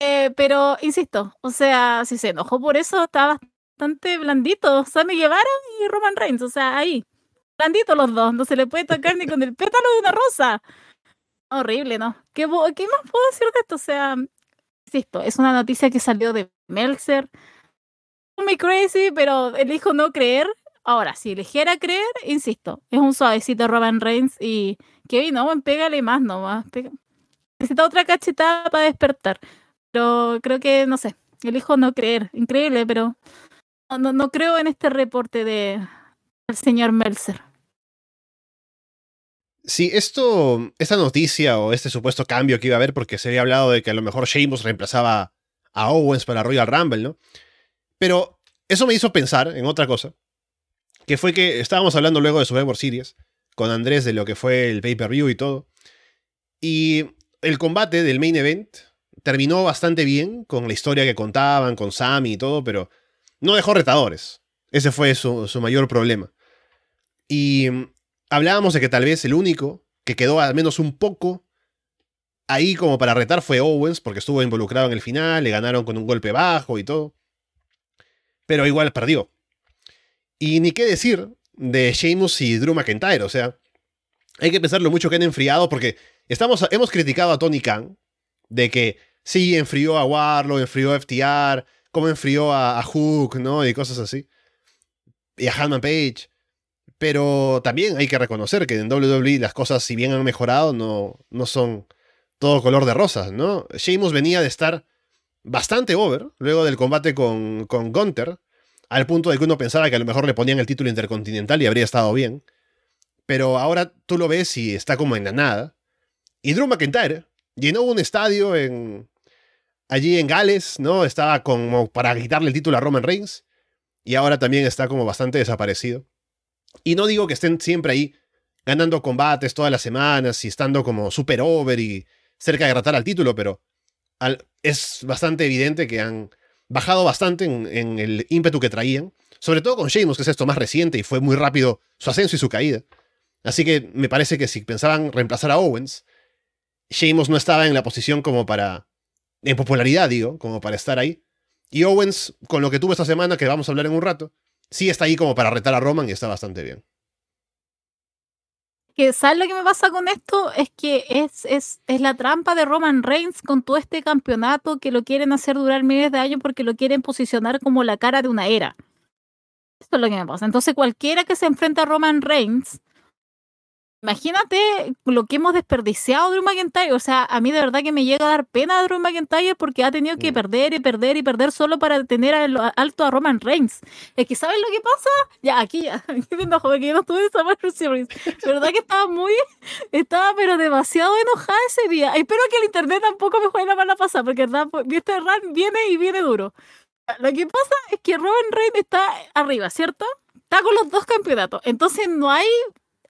Speaker 2: Eh, pero, insisto, o sea, si se enojó por eso, está bastante blandito. Sammy Guevara y Roman Reigns, o sea, ahí. Blandito los dos. No se le puede tocar ni con el pétalo de una rosa. Horrible, ¿no? ¿Qué, ¿Qué, más puedo decir de esto? O sea, insisto, es una noticia que salió de Meltzer. Muy crazy, pero elijo no creer. Ahora, si eligiera creer, insisto, es un suavecito Robin Reigns y Kevin Owen, pégale más nomás. Necesita otra cachetada para despertar. Pero creo que, no sé, elijo no creer. Increíble, pero no, creo en este reporte de señor Meltzer.
Speaker 1: Sí, esto, esta noticia o este supuesto cambio que iba a haber, porque se había hablado de que a lo mejor Sheamus reemplazaba a Owens para Royal Rumble, ¿no? Pero eso me hizo pensar en otra cosa, que fue que estábamos hablando luego de Survivor Series con Andrés de lo que fue el pay-per-view y todo, y el combate del main event terminó bastante bien con la historia que contaban, con Sammy y todo, pero no dejó retadores. Ese fue su mayor problema. Y hablábamos de que tal vez el único que quedó al menos un poco ahí como para retar fue Owens, porque estuvo involucrado en el final, le ganaron con un golpe bajo y todo. Pero igual perdió. Y ni qué decir de Sheamus y Drew McIntyre, o sea, hay que pensar lo mucho que han enfriado, porque estamos, hemos criticado a Tony Khan de que sí enfrió a Warlow, enfrió a FTR, como enfrió a, a Hook, ¿no? Y cosas así. Y a Hanman Page. Pero también hay que reconocer que en WWE las cosas, si bien han mejorado, no, no son todo color de rosas, ¿no? Sheamus venía de estar bastante over luego del combate con, con Gunter, al punto de que uno pensaba que a lo mejor le ponían el título intercontinental y habría estado bien. Pero ahora tú lo ves y está como en la nada. Y Drew McIntyre llenó un estadio en, allí en Gales, ¿no? Estaba como para quitarle el título a Roman Reigns. Y ahora también está como bastante desaparecido. Y no digo que estén siempre ahí ganando combates todas las semanas y estando como super over y cerca de tratar al título, pero es bastante evidente que han bajado bastante en, el ímpetu que traían, sobre todo con Sheamus, que es esto más reciente y fue muy rápido su ascenso y su caída. Así que me parece que si pensaban reemplazar a Owens, Sheamus no estaba en la posición como para, en popularidad digo, como para estar ahí. Y Owens, con lo que tuvo esta semana, que vamos a hablar en un rato, sí está ahí como para retar a Roman y está bastante bien.
Speaker 2: ¿Sabes lo que me pasa con esto? Es que es, es, es la trampa de Roman Reigns con todo este campeonato que lo quieren hacer durar miles de años porque lo quieren posicionar como la cara de una era. Esto es lo que me pasa. Entonces cualquiera que se enfrenta a Roman Reigns Imagínate lo que hemos desperdiciado Drew McIntyre. O sea, a mí de verdad que me llega a dar pena a Drew McIntyre porque ha tenido que mm. perder y perder y perder solo para tener alto a Roman Reigns. Es que, ¿sabes lo que pasa? Ya, aquí ya. Aquí me enojo que yo no estuve en Summer Series. verdad que estaba muy. Estaba, pero demasiado enojada ese día. Espero que el internet tampoco me juegue la mala pasada porque, ¿verdad? Este run viene y viene duro. Lo que pasa es que Roman Reigns está arriba, ¿cierto? Está con los dos campeonatos. Entonces no hay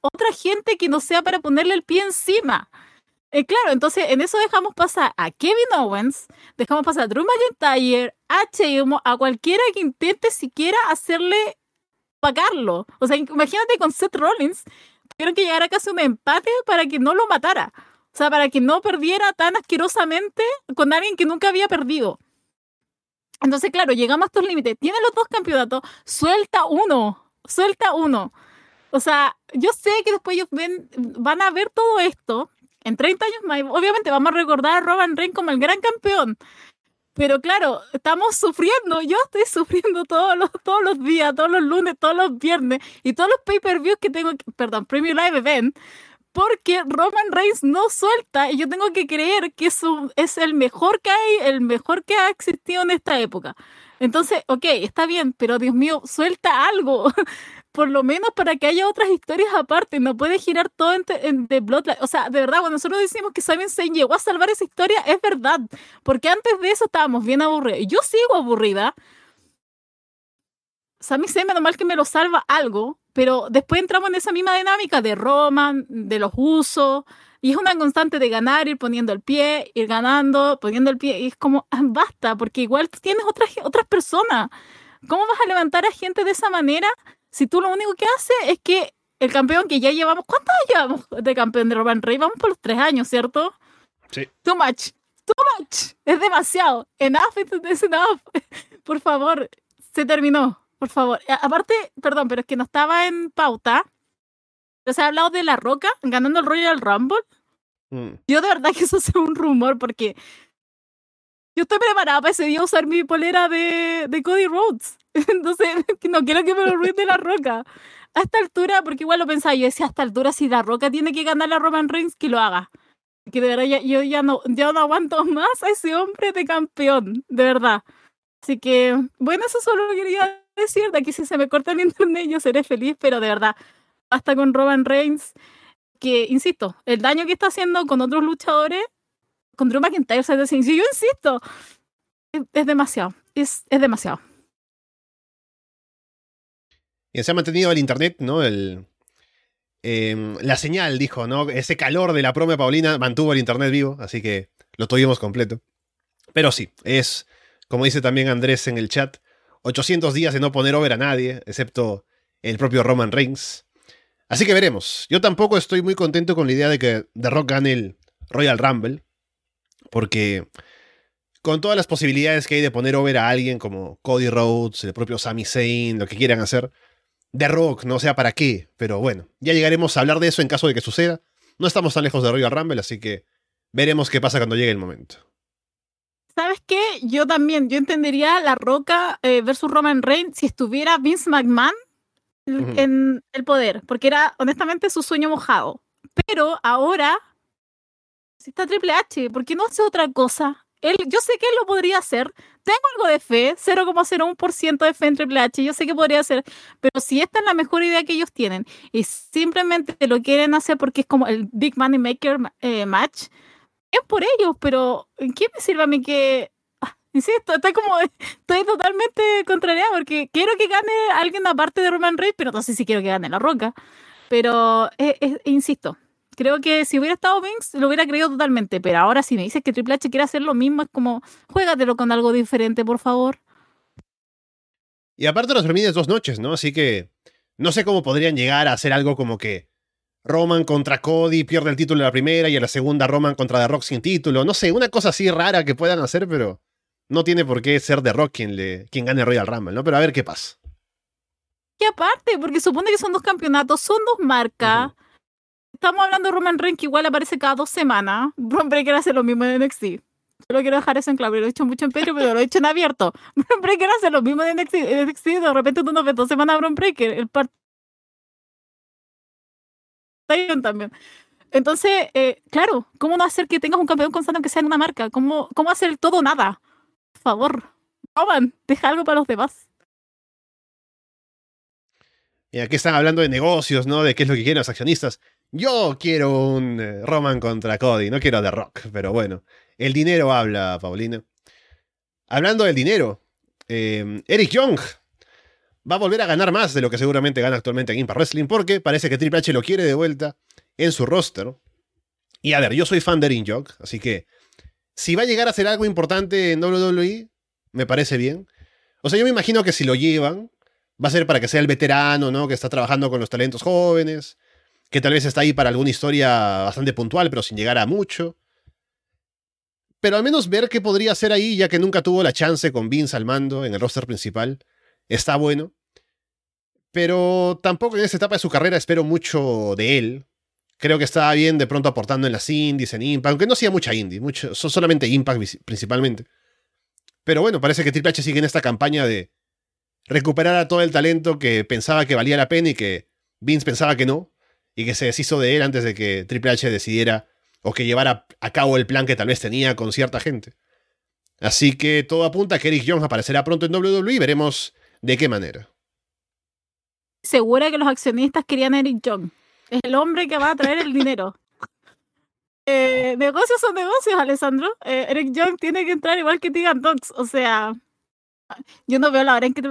Speaker 2: otra gente que no sea para ponerle el pie encima. Eh, claro, entonces en eso dejamos pasar a Kevin Owens, dejamos pasar a Drew McIntyre, a Sheamus, a cualquiera que intente siquiera hacerle pagarlo. O sea, imagínate con Seth Rollins, tuvieron que llegar a casi un empate para que no lo matara. O sea, para que no perdiera tan asquerosamente con alguien que nunca había perdido. Entonces, claro, llegamos a estos límites. Tiene los dos campeonatos, suelta uno, suelta uno. O sea, yo sé que después ellos ven, van a ver todo esto en 30 años más. Obviamente vamos a recordar a Roman Reigns como el gran campeón. Pero claro, estamos sufriendo. Yo estoy sufriendo todos los, todos los días, todos los lunes, todos los viernes y todos los pay-per-views que tengo, perdón, Premium Live Event, porque Roman Reigns no suelta y yo tengo que creer que es, es el mejor que hay, el mejor que ha existido en esta época. Entonces, ok, está bien, pero Dios mío, suelta algo. Por lo menos para que haya otras historias aparte. No puede girar todo en, en The Bloodline. O sea, de verdad, cuando nosotros decimos que Sami Zayn llegó a salvar esa historia, es verdad. Porque antes de eso estábamos bien aburridos. Yo sigo aburrida. Sami Zayn, menos mal que me lo salva algo. Pero después entramos en esa misma dinámica de Roman, de los usos. Y es una constante de ganar, ir poniendo el pie, ir ganando, poniendo el pie. Y es como, ah, basta, porque igual tienes otras, otras personas. ¿Cómo vas a levantar a gente de esa manera si tú lo único que haces es que el campeón que ya llevamos, ¿cuántos llevamos de campeón de Roman Reigns? Vamos por los tres años, ¿cierto?
Speaker 1: Sí.
Speaker 2: Too much. Too much. Es demasiado. Enough is enough. por favor, se terminó. Por favor. Aparte, perdón, pero es que no estaba en pauta se ha hablado de La Roca ganando el Royal Rumble. Mm. Yo de verdad que eso sea un rumor porque yo estoy preparada para ese día usar mi polera de, de Cody Rhodes. Entonces, no quiero que me lo de La Roca. A esta altura, porque igual lo pensaba, yo decía, a esta altura, si La Roca tiene que ganar la Roman Reigns, que lo haga. Que de verdad yo ya no, ya no aguanto más a ese hombre de campeón, de verdad. Así que, bueno, eso solo quería decir. De aquí, si se me corta el internet, yo seré feliz, pero de verdad, hasta con Roman Reigns, que, insisto, el daño que está haciendo con otros luchadores, con Drew McIntyre, o yo insisto, es, demasiado, es, es, demasiado.
Speaker 1: Y se ha mantenido el internet, ¿no? El, em, la señal, dijo, ¿no? Ese calor de la promo de Paulina mantuvo el internet vivo, así que lo tuvimos completo. Pero sí, es, como dice también Andrés en el chat, 800 días de no poner over a nadie, excepto el propio Roman Reigns. Así que veremos. Yo tampoco estoy muy contento con la idea de que The Rock gane el Royal Rumble. Porque con todas las posibilidades que hay de poner over a alguien como Cody Rhodes, el propio Sami Zayn, lo que quieran hacer, The Rock, no sé para qué. Pero bueno, ya llegaremos a hablar de eso en caso de que suceda. No estamos tan lejos de Royal Rumble, así que veremos qué pasa cuando llegue el momento.
Speaker 2: ¿Sabes qué? Yo también, yo entendería La Roca eh, versus Roman Reigns si estuviera Vince McMahon en el poder, porque era honestamente su sueño mojado. Pero ahora, si está Triple H, ¿por qué no hace otra cosa? Él, yo sé que él lo podría hacer. Tengo algo de fe, 0,01% de fe en Triple H. Yo sé que podría hacer, pero si esta es la mejor idea que ellos tienen y simplemente lo quieren hacer porque es como el Big Money Maker eh, match, es por ellos, pero ¿qué me sirve a mí que Insisto, está como, estoy totalmente contrariada porque quiero que gane alguien aparte de Roman Reigns, pero no sé si quiero que gane La Roca. Pero, eh, eh, insisto, creo que si hubiera estado Vince, lo hubiera creído totalmente. Pero ahora si me dices que Triple H quiere hacer lo mismo, es como, juégatelo con algo diferente, por favor.
Speaker 1: Y aparte los termines dos noches, ¿no? Así que no sé cómo podrían llegar a hacer algo como que Roman contra Cody pierde el título en la primera y en la segunda Roman contra The Rock sin título. No sé, una cosa así rara que puedan hacer, pero no tiene por qué ser The Rock quien, le, quien gane Royal Rumble, ¿no? Pero a ver qué pasa.
Speaker 2: Y aparte, porque supone que son dos campeonatos, son dos marcas. Estamos hablando de Roman Reigns que igual aparece cada dos semanas. Bron Breaker hace lo mismo en NXT. Solo quiero dejar eso en claro. Lo he hecho mucho en Patreon, pero lo he hecho en abierto. Bron Breaker hace lo mismo en NXT. NXT de repente tú no ves dos semanas a Bron Breaker. El part también. Entonces, eh, claro, ¿cómo no hacer que tengas un campeón constante aunque sea en una marca? ¿Cómo, cómo hacer todo nada? Por favor, Roman, deja algo para los demás.
Speaker 1: Y aquí están hablando de negocios, ¿no? De qué es lo que quieren los accionistas. Yo quiero un eh, Roman contra Cody, no quiero The Rock, pero bueno. El dinero habla, Paulina. Hablando del dinero, eh, Eric Young va a volver a ganar más de lo que seguramente gana actualmente en Impact Wrestling, porque parece que Triple H lo quiere de vuelta en su roster. Y a ver, yo soy fan de Eric Young, así que si va a llegar a hacer algo importante en WWE, me parece bien. O sea, yo me imagino que si lo llevan, va a ser para que sea el veterano, ¿no? Que está trabajando con los talentos jóvenes, que tal vez está ahí para alguna historia bastante puntual, pero sin llegar a mucho. Pero al menos ver qué podría hacer ahí, ya que nunca tuvo la chance con Vince al mando en el roster principal, está bueno. Pero tampoco en esta etapa de su carrera espero mucho de él. Creo que estaba bien de pronto aportando en las indies, en Impact, aunque no hacía mucha indie, mucho, solamente Impact principalmente. Pero bueno, parece que Triple H sigue en esta campaña de recuperar a todo el talento que pensaba que valía la pena y que Vince pensaba que no, y que se deshizo de él antes de que Triple H decidiera o que llevara a cabo el plan que tal vez tenía con cierta gente. Así que todo apunta a que Eric Young aparecerá pronto en WWE y veremos de qué manera.
Speaker 2: Segura que los accionistas querían a Eric Young. Es el hombre que va a traer el dinero. Eh, negocios son negocios, Alessandro. Eh, Eric Young tiene que entrar igual que Tigan Dogs. O sea, yo no veo la hora en que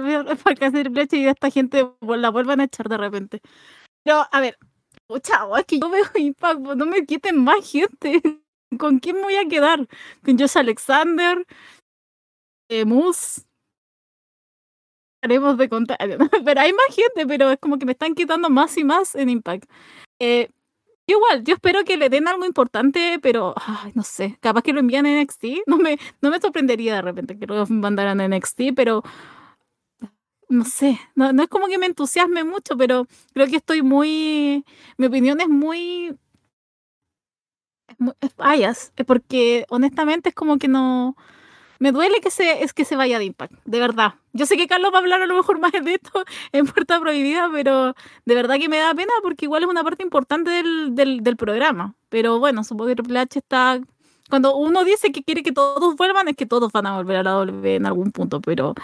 Speaker 2: hacer brecha y esta gente la vuelvan a echar de repente. Pero, a ver, chavo, es que yo veo Impact, no me quiten más gente. ¿Con quién voy a quedar? ¿Con Josh Alexander? Eh? Haremos de contar. Pero hay más gente, pero es como que me están quitando más y más en Impact. Eh, igual, yo espero que le den algo importante, pero ay, no sé, capaz que lo envían en NXT. No me, no me sorprendería de repente que lo mandaran en NXT, pero no sé, no, no es como que me entusiasme mucho, pero creo que estoy muy, mi opinión es muy, es, porque honestamente es como que no, me duele que se, es que se vaya de Impact, de verdad. Yo sé que Carlos va a hablar a lo mejor más de esto en Puerta Prohibida, pero de verdad que me da pena porque igual es una parte importante del, del, del programa. Pero bueno, supongo que Triple H está... Cuando uno dice que quiere que todos vuelvan, es que todos van a volver a la W en algún punto, pero...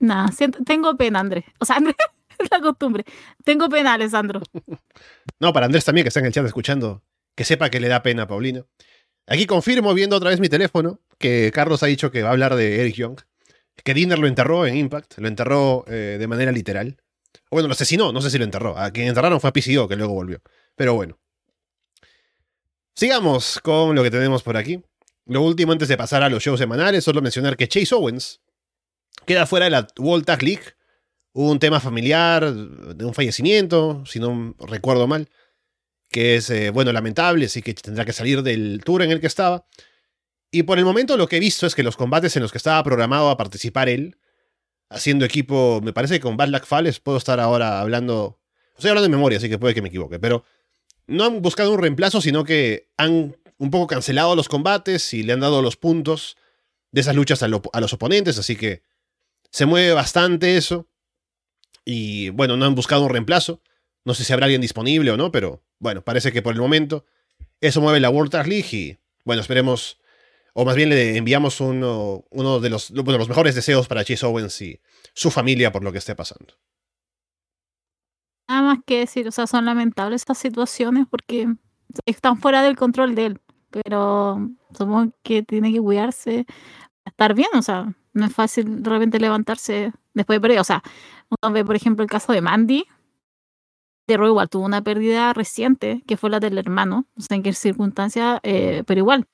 Speaker 2: Nada, tengo pena, Andrés. O sea, Andrés, es la costumbre. Tengo pena, Alessandro.
Speaker 1: No, para Andrés también, que está en el chat escuchando, que sepa que le da pena a Paulino. Aquí confirmo, viendo otra vez mi teléfono, que Carlos ha dicho que va a hablar de Eric Young. Que Dinner lo enterró en Impact, lo enterró eh, de manera literal. O bueno, lo asesinó, no sé si lo enterró. A quien enterraron fue a PCO, que luego volvió. Pero bueno. Sigamos con lo que tenemos por aquí. Lo último antes de pasar a los shows semanales, solo mencionar que Chase Owens queda fuera de la World Tag League. Un tema familiar de un fallecimiento, si no recuerdo mal que es, eh, bueno, lamentable, así que tendrá que salir del tour en el que estaba. Y por el momento lo que he visto es que los combates en los que estaba programado a participar él, haciendo equipo, me parece que con Bad Luck puedo estar ahora hablando, estoy hablando de memoria, así que puede que me equivoque, pero no han buscado un reemplazo, sino que han un poco cancelado los combates y le han dado los puntos de esas luchas a los oponentes, así que se mueve bastante eso. Y bueno, no han buscado un reemplazo. No sé si habrá alguien disponible o no, pero bueno, parece que por el momento eso mueve la World Tag League y bueno, esperemos, o más bien le enviamos uno, uno de los, los mejores deseos para Chase Owens y su familia por lo que esté pasando.
Speaker 2: Nada más que decir, o sea, son lamentables estas situaciones porque están fuera del control de él, pero supongo que tiene que cuidarse, estar bien, o sea, no es fácil de repente levantarse después de perder, o sea, uno ve por ejemplo el caso de Mandy, de igual tuvo una pérdida reciente, que fue la del hermano, no sé en qué circunstancia, eh, pero igual.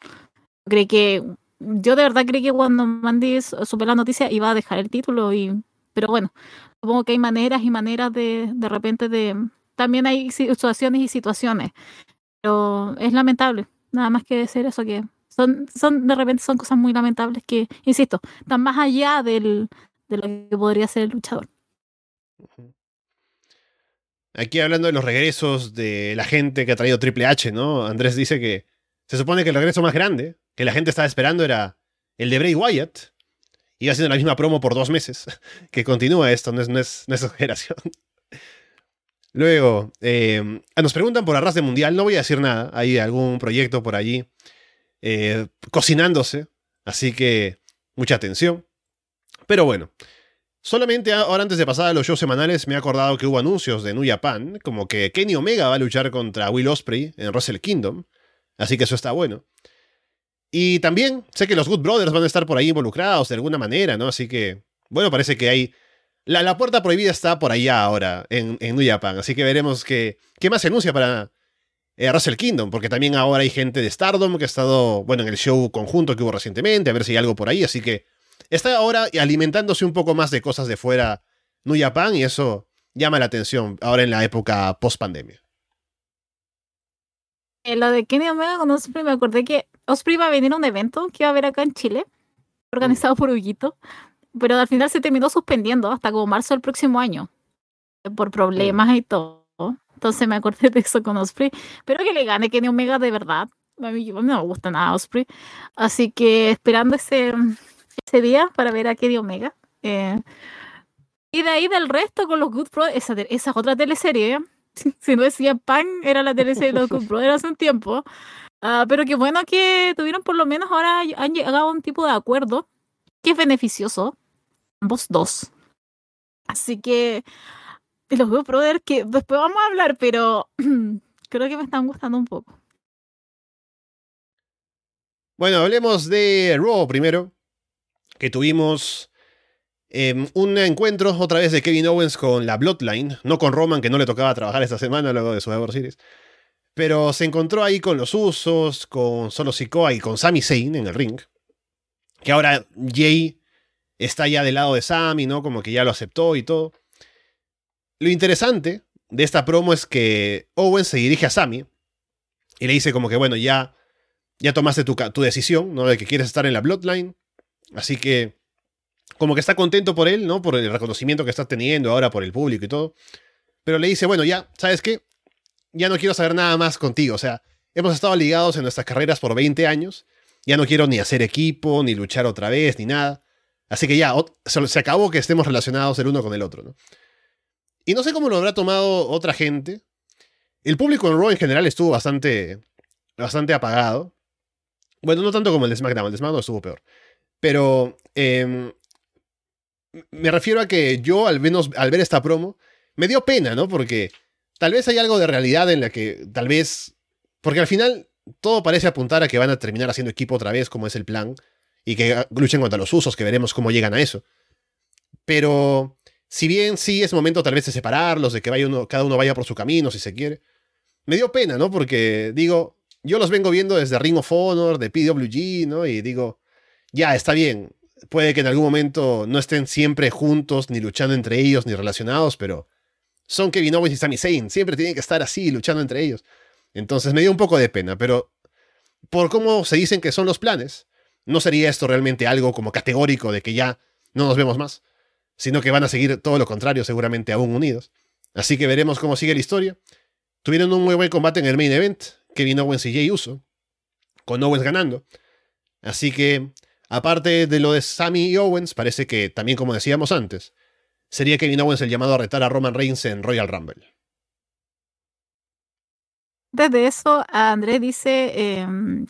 Speaker 2: Creo que, yo de verdad creí que cuando Mandy supe la noticia iba a dejar el título, y pero bueno, supongo que hay maneras y maneras de, de repente de... También hay situaciones y situaciones, pero es lamentable, nada más que decir eso, que son, son de repente son cosas muy lamentables que, insisto, están más allá del, de lo que podría ser el luchador.
Speaker 1: Aquí hablando de los regresos de la gente que ha traído Triple H, ¿no? Andrés dice que se supone que el regreso más grande que la gente estaba esperando era el de Bray Wyatt. Iba haciendo la misma promo por dos meses. Que continúa esto, no es, no es, exageración. Luego, eh, nos preguntan por Arras de Mundial. No voy a decir nada. Hay algún proyecto por allí eh, cocinándose. Así que mucha atención. Pero bueno, Solamente ahora antes de pasar a los shows semanales me he acordado que hubo anuncios de New Japan, como que Kenny Omega va a luchar contra Will Osprey en Wrestle Kingdom, así que eso está bueno. Y también sé que los Good Brothers van a estar por ahí involucrados de alguna manera, ¿no? Así que, bueno, parece que hay... La, la puerta prohibida está por allá ahora, en, en New Japan, así que veremos qué, qué más se anuncia para eh, Wrestle Kingdom, porque también ahora hay gente de Stardom que ha estado, bueno, en el show conjunto que hubo recientemente, a ver si hay algo por ahí, así que está ahora alimentándose un poco más de cosas de fuera New Japan y eso llama la atención ahora en la época post pandemia.
Speaker 2: Eh, lo de Kenny Omega con Osprey me acordé que Osprey iba a venir a un evento que iba a haber acá en Chile, organizado por Huguito, pero al final se terminó suspendiendo hasta como marzo del próximo año, por problemas y todo. Entonces me acordé de eso con Osprey. Pero que le gane Kenny Omega de verdad. A mí, no me gusta nada Osprey. Así que esperando ese, ese día para ver a Kenny Omega. Eh, y de ahí del resto con los Good Brothers, esa, esa es otra teleserie. Si no decía Pan, era la teleserie de los Good Brothers hace un tiempo. Ah, pero qué bueno que tuvieron por lo menos ahora han llegado a un tipo de acuerdo que es beneficioso. Ambos dos. Así que los veo, brother, que después vamos a hablar, pero creo que me están gustando un poco.
Speaker 1: Bueno, hablemos de Raw primero, que tuvimos em, un encuentro otra vez de Kevin Owens con la Bloodline, no con Roman, que no le tocaba trabajar esta semana luego de su Survivor Series. Pero se encontró ahí con los Usos, con Solo Sikoa y con Sami Zayn en el ring. Que ahora Jay está ya del lado de Sami, ¿no? Como que ya lo aceptó y todo. Lo interesante de esta promo es que Owens se dirige a Sami y le dice como que, bueno, ya ya tomaste tu, decisión, ¿no? De que quieres estar en la Bloodline. Así que, como que está contento por él, ¿no? Por el reconocimiento que está teniendo ahora por el público y todo. Pero le dice, bueno, ya, ¿sabes qué? Ya no quiero saber nada más contigo. O sea, hemos estado ligados en nuestras carreras por 20 años. Ya no quiero ni hacer equipo, ni luchar otra vez, ni nada. Así que ya, se acabó que estemos relacionados el uno con el otro, ¿no? Y no sé cómo lo habrá tomado otra gente. El público en Raw en general estuvo bastante, bastante apagado. Bueno, no tanto como el de SmackDown, el de SmackDown estuvo peor. Pero em, me refiero a que yo, al menos al ver esta promo, me dio pena, ¿no? Porque tal vez hay algo de realidad en la que tal vez... Porque al final todo parece apuntar a que van a terminar haciendo equipo otra vez, como es el plan, y que luchen contra los usos, que veremos cómo llegan a eso. Pero si bien sí es momento tal vez de separarlos, de que vaya uno, cada uno vaya por su camino si se quiere, me dio pena, ¿no? Porque digo, yo los vengo viendo desde Ring of Honor, de PWG, ¿no? Y digo, ya, está bien. Puede que en algún momento no estén siempre juntos, ni luchando entre ellos, ni relacionados, pero son Kevin Owens y Sami Zayn. Siempre tienen que estar así, luchando entre ellos. Entonces me dio un poco de pena, pero por cómo se dicen que son los planes, no sería esto realmente algo como categórico de que ya no nos vemos más, sino que van a seguir todo lo contrario, seguramente aún unidos. Así que veremos cómo sigue la historia. Tuvieron un muy buen combate en el main event, Kevin Owens y Jay Uso, con Owens ganando. Así que, aparte de lo de Sammy y Owens, parece que también, como decíamos antes, sería Kevin Owens el llamado a retar a Roman Reigns en Royal Rumble.
Speaker 2: Desde eso, Andrés dice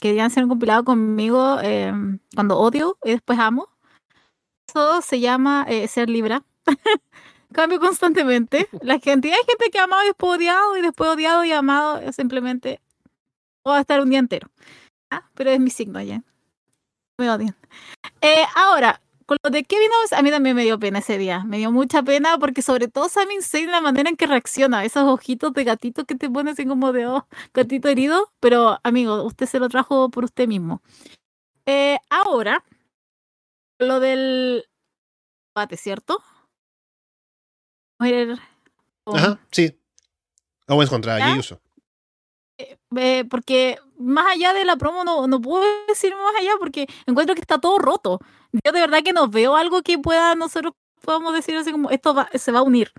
Speaker 2: que debían ser un compilado conmigo em, cuando odio y después amo. Eso se llama eh, ser Libra. Cambio constantemente. La gente, hay gente que ha amado y después odiado y después odiado y amado. Simplemente voy a estar un día entero. Ah, pero es mi signo ya. Me odian. Eh, ahora, con lo de Kevin Owens, a mí también me dio pena ese día. Me dio mucha pena porque sobre todo Sami Zayn la manera en que reacciona, esos ojitos de gatito que te pone así como de oh, gatito herido, pero amigo, usted se lo trajo por usted mismo. Eh, ahora, lo del bate, ¿cierto?
Speaker 1: Ajá, sí. Owens contra Jey Uso.
Speaker 2: Eh, porque más allá de la promo no, no puedo decir más allá porque encuentro que está todo roto. Yo de verdad que no veo algo que pueda nosotros podamos decir así como esto se va a unir.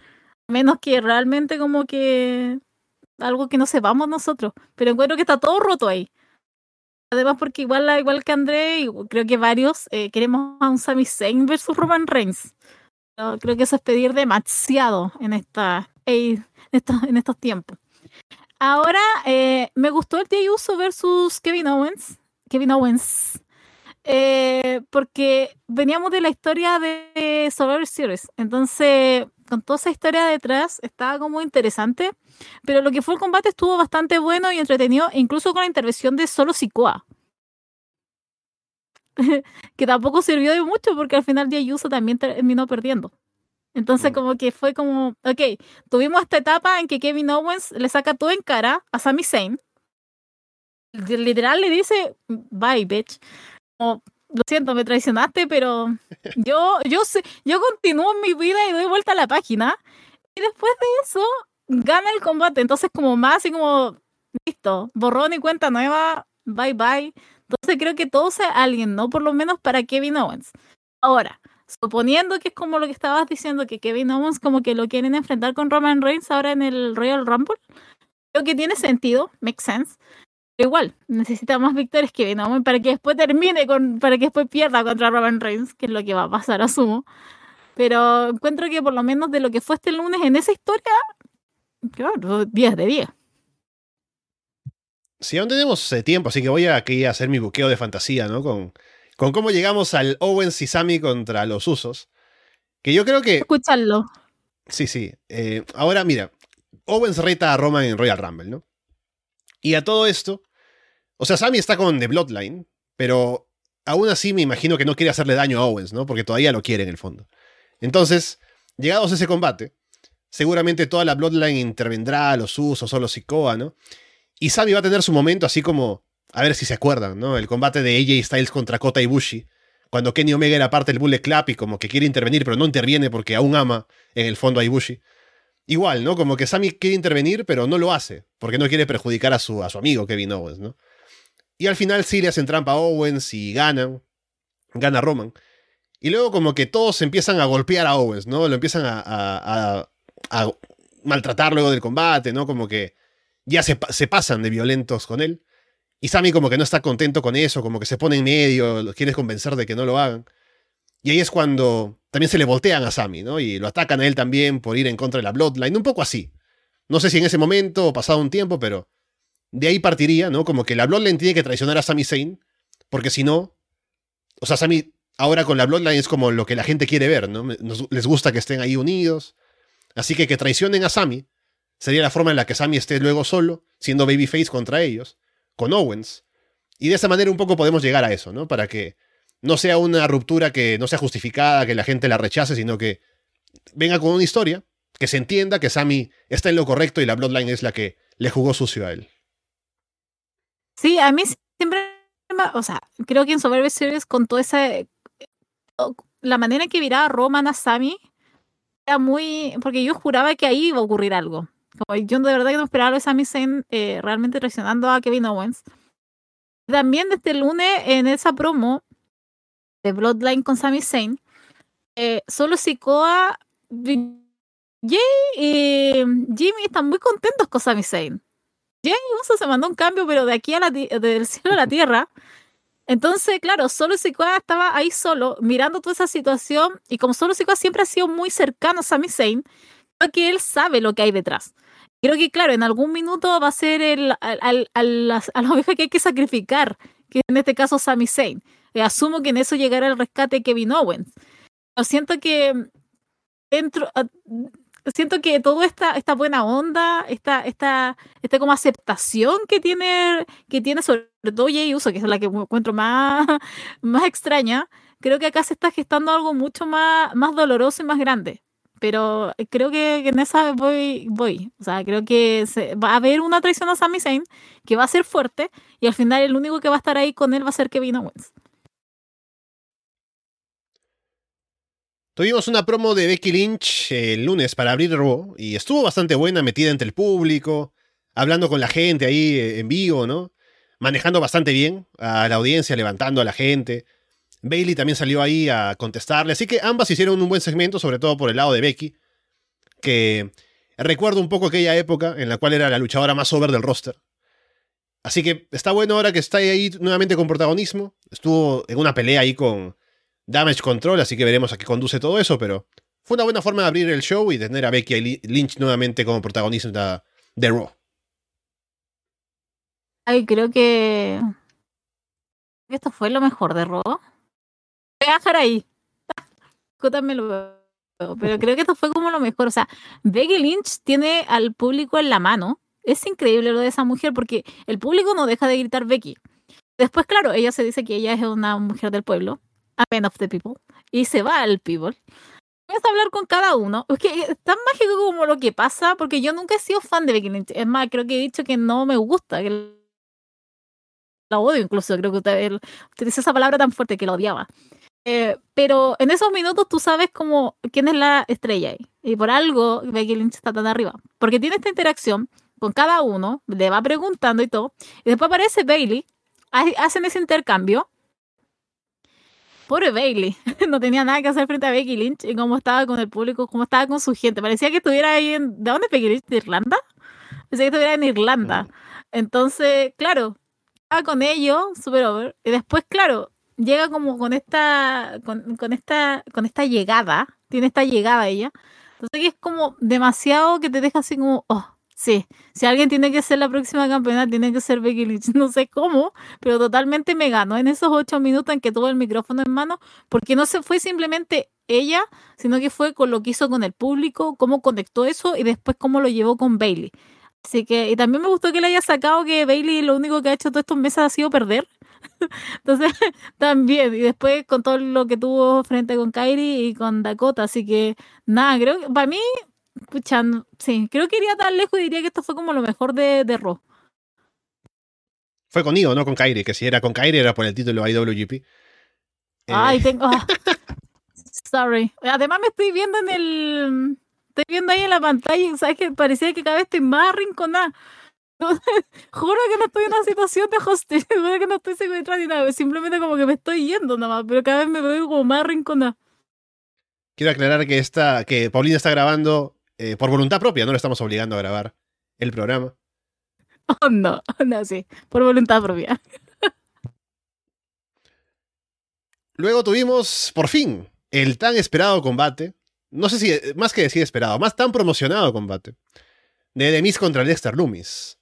Speaker 2: Menos que realmente como que algo que no sepamos nosotros. Pero encuentro que está todo roto ahí. Además porque igual, igual que André, creo que varios eh, queremos a un Sami Zayn versus Roman Reigns. creo que eso es pedir demasiado en, esta, en, estos, en estos tiempos. Ahora, eh, me gustó el Jey Uso versus Kevin Owens. Kevin Owens. Eh, porque veníamos de la historia de Survivor Series. Entonces, con toda esa historia detrás, estaba como interesante. Pero lo que fue el combate estuvo bastante bueno y entretenido, incluso con la intervención de solo Sikoa. que tampoco sirvió de mucho porque al final Jey Uso también terminó perdiendo. Entonces, mm. como que fue como, ok, tuvimos esta etapa en que Kevin Owens le saca todo en cara a Sami Zayn. Literal le dice, bye, bitch. Lo siento, me traicionaste, pero yo, yo, sé, yo continúo mi vida y doy vuelta a la página. Y después de eso, gana el combate. Entonces, como más así como, listo, borrón y cuenta nueva, bye, bye. Entonces, creo que todo sea alguien, ¿no? Por lo menos para Kevin Owens. Ahora, suponiendo que es como lo que estabas diciendo, que Kevin Owens como que lo quieren enfrentar con Roman Reigns ahora en el Royal Rumble, creo que tiene sentido, makes sense. Igual, necesita más victorias que Owens para que después termine con, para que después pierda contra Roman Reigns, que es lo que va a pasar, asumo. Pero encuentro que por lo menos de lo que fue este lunes en esa historia, claro, 10 de 10.
Speaker 1: Sí, aún tenemos eh, tiempo, así que voy a aquí a hacer mi buqueo de fantasía, ¿no? Con, con cómo llegamos al Owens y Sammy contra los Usos. Que yo creo que.
Speaker 2: Escucharlo.
Speaker 1: Sí, sí. Eh, ahora, mira, Owens reta a Roman en Royal Rumble, ¿no? Y a todo esto. O sea, Sammy está con The Bloodline, pero aún así me imagino que no quiere hacerle daño a Owens, ¿no? Porque todavía lo quiere en el fondo. Entonces, llegados a ese combate, seguramente toda la Bloodline intervendrá, los Usos o los Sikoa, ¿no? Y Sammy va a tener su momento así como, a ver si se acuerdan, ¿no? El combate de AJ Styles contra Kota Ibushi, cuando Kenny Omega era parte del Bullet Club y como que quiere intervenir, pero no interviene porque aún ama en el fondo a Ibushi. Igual, ¿no? Como que Sammy quiere intervenir, pero no lo hace, porque no quiere perjudicar a su, a su amigo Kevin Owens, ¿no? Y al final sí le hacen trampa a Owens y ganan. Gana Roman. Y luego como que todos empiezan a golpear a Owens, ¿no? Lo empiezan a, maltratar luego del combate, ¿no? Como que ya se, se, pasan de violentos con él. Y Sammy como que no está contento con eso, como que se pone en medio, lo quiere convencer de que no lo hagan. Y ahí es cuando también se le voltean a Sammy, ¿no? Y lo atacan a él también por ir en contra de la Bloodline, un poco así. No sé si en ese momento o pasado un tiempo, pero de ahí partiría, ¿no? Como que la Bloodline tiene que traicionar a Sami Zayn, porque si no, o sea, Sami ahora con la Bloodline es como lo que la gente quiere ver, ¿no? les gusta que estén ahí unidos. Así que que traicionen a Sami sería la forma en la que Sami esté luego solo, siendo babyface contra ellos, con Owens. Y de esa manera un poco podemos llegar a eso, ¿no? Para que no sea una ruptura que no sea justificada, que la gente la rechace, sino que venga con una historia, que se entienda que Sami está en lo correcto y la Bloodline es la que le jugó sucio a él.
Speaker 2: Sí, a mí siempre, o sea, creo que en Survivor Series con toda esa, la manera en que viraba Roman a Sammy era muy, porque yo juraba que ahí iba a ocurrir algo. Como yo de verdad que no esperaba a Sami Zayn eh, realmente traicionando a Kevin Owens. También desde el lunes en esa promo de Bloodline con Sami Zayn, eh, solo Sikoa, Jay y Jimmy están muy contentos con Sami Zayn. Jay Uso se mandó un cambio, pero de aquí a la del cielo a la tierra. Entonces, claro, solo Sikoa estaba ahí solo, mirando toda esa situación, y como solo Sikoa siempre ha sido muy cercano a Sami Zayn, creo que él sabe lo que hay detrás. Creo que, claro, en algún minuto va a ser el, al, a la oveja que hay que sacrificar, que en este caso Sami Zayn. Eh, asumo que en eso llegará el rescate Kevin Owens. Pero siento que dentro, ah, siento que toda esta, esta buena onda, esta, esta, esta como aceptación que tiene, que tiene sobre todo Jay Uso, que es la que encuentro más, más extraña, creo que acá se está gestando algo mucho más, más doloroso y más grande. Pero creo que, en esa voy, voy. O sea, creo que va a haber una traición a Sami Zayn que va a ser fuerte y al final el único que va a estar ahí con él va a ser Kevin Owens.
Speaker 1: Tuvimos una promo de Becky Lynch el lunes para abrir Raw y estuvo bastante buena, metida entre el público, hablando con la gente ahí eh, en vivo, ¿no? Manejando bastante bien a la audiencia, levantando a la gente. Bailey también salió ahí a contestarle, así que ambas hicieron un buen segmento, sobre todo por el lado de Becky, que recuerdo un poco aquella época en la cual era la luchadora más over del roster. Así que está bueno ahora que está ahí nuevamente con protagonismo. Estuvo en una pelea ahí con Damage Control, así que veremos a qué conduce todo eso, pero fue una buena forma de abrir el show y tener a Becky Lynch nuevamente como protagonista de Raw.
Speaker 2: Ay, creo que esto fue lo mejor de Raw. Voy a dejar ahí. Pero creo que esto fue como lo mejor. O sea, Becky Lynch tiene al público en la mano. Es increíble lo de esa mujer porque el público no deja de gritar Becky. Después, claro, ella se dice que ella es una mujer del pueblo a man of the people y se va al people. Vamos a hablar con cada uno. Es que es tan mágico como lo que pasa, porque yo nunca he sido fan de Becky Lynch. Es más, creo que he dicho que no me gusta, que la odio incluso. Creo que usted utiliza esa palabra tan fuerte que la odiaba. Eh, pero en esos minutos tú sabes como quién es la estrella ahí. Y por algo Becky Lynch está tan arriba. Porque tiene esta interacción con cada uno, le va preguntando y todo. Y después aparece Bailey, hacen ese intercambio. Pobre Bailey, no tenía nada que hacer frente a Becky Lynch y cómo estaba con el público, cómo estaba con su gente. Parecía que estuviera ahí en. ¿De dónde es Becky Lynch? ¿De Irlanda? Parecía que estuviera en Irlanda. Entonces, claro, estaba con ellos, super over. Y después, claro, llega como con esta. Con, con, esta. con esta llegada. Tiene esta llegada ella. Entonces es como demasiado que te deja así como. Oh, Sí, si alguien tiene que ser la próxima campeona, tiene que ser Becky Lynch. No sé cómo, pero totalmente me ganó en esos ocho minutos en que tuvo el micrófono en mano, porque no se fue simplemente ella, sino que fue con lo que hizo con el público, cómo conectó eso y después cómo lo llevó con Bailey. Así que, y también me gustó que le haya sacado que Bailey lo único que ha hecho todos estos meses ha sido perder. Entonces, también, y después con todo lo que tuvo frente con Kairi y con Dakota, así que nada, creo que para mí, escuchando, sí, creo que iría tan lejos y diría que esto fue como lo mejor de, de Raw.
Speaker 1: Fue conmigo, no con Kairi, que si era con Kairi era por el título IWGP.
Speaker 2: Ay, eh. tengo. Ah, sorry. Además, me estoy viendo en el. Estoy viendo ahí en la pantalla y sabes que parecía que cada vez estoy más arrinconada. Juro que no estoy en una situación de hostil, juro que no estoy secuestrada ni nada, simplemente como que me estoy yendo nada más, pero cada vez me veo como más rinconada.
Speaker 1: Quiero aclarar que esta, que Paulina está grabando eh, por voluntad propia, no le estamos obligando a grabar el programa.
Speaker 2: Oh, no, no, sí, por voluntad propia.
Speaker 1: Luego tuvimos, por fin, el tan esperado combate. No sé si, más que decir esperado, más tan promocionado combate. De Demis contra Dexter Loomis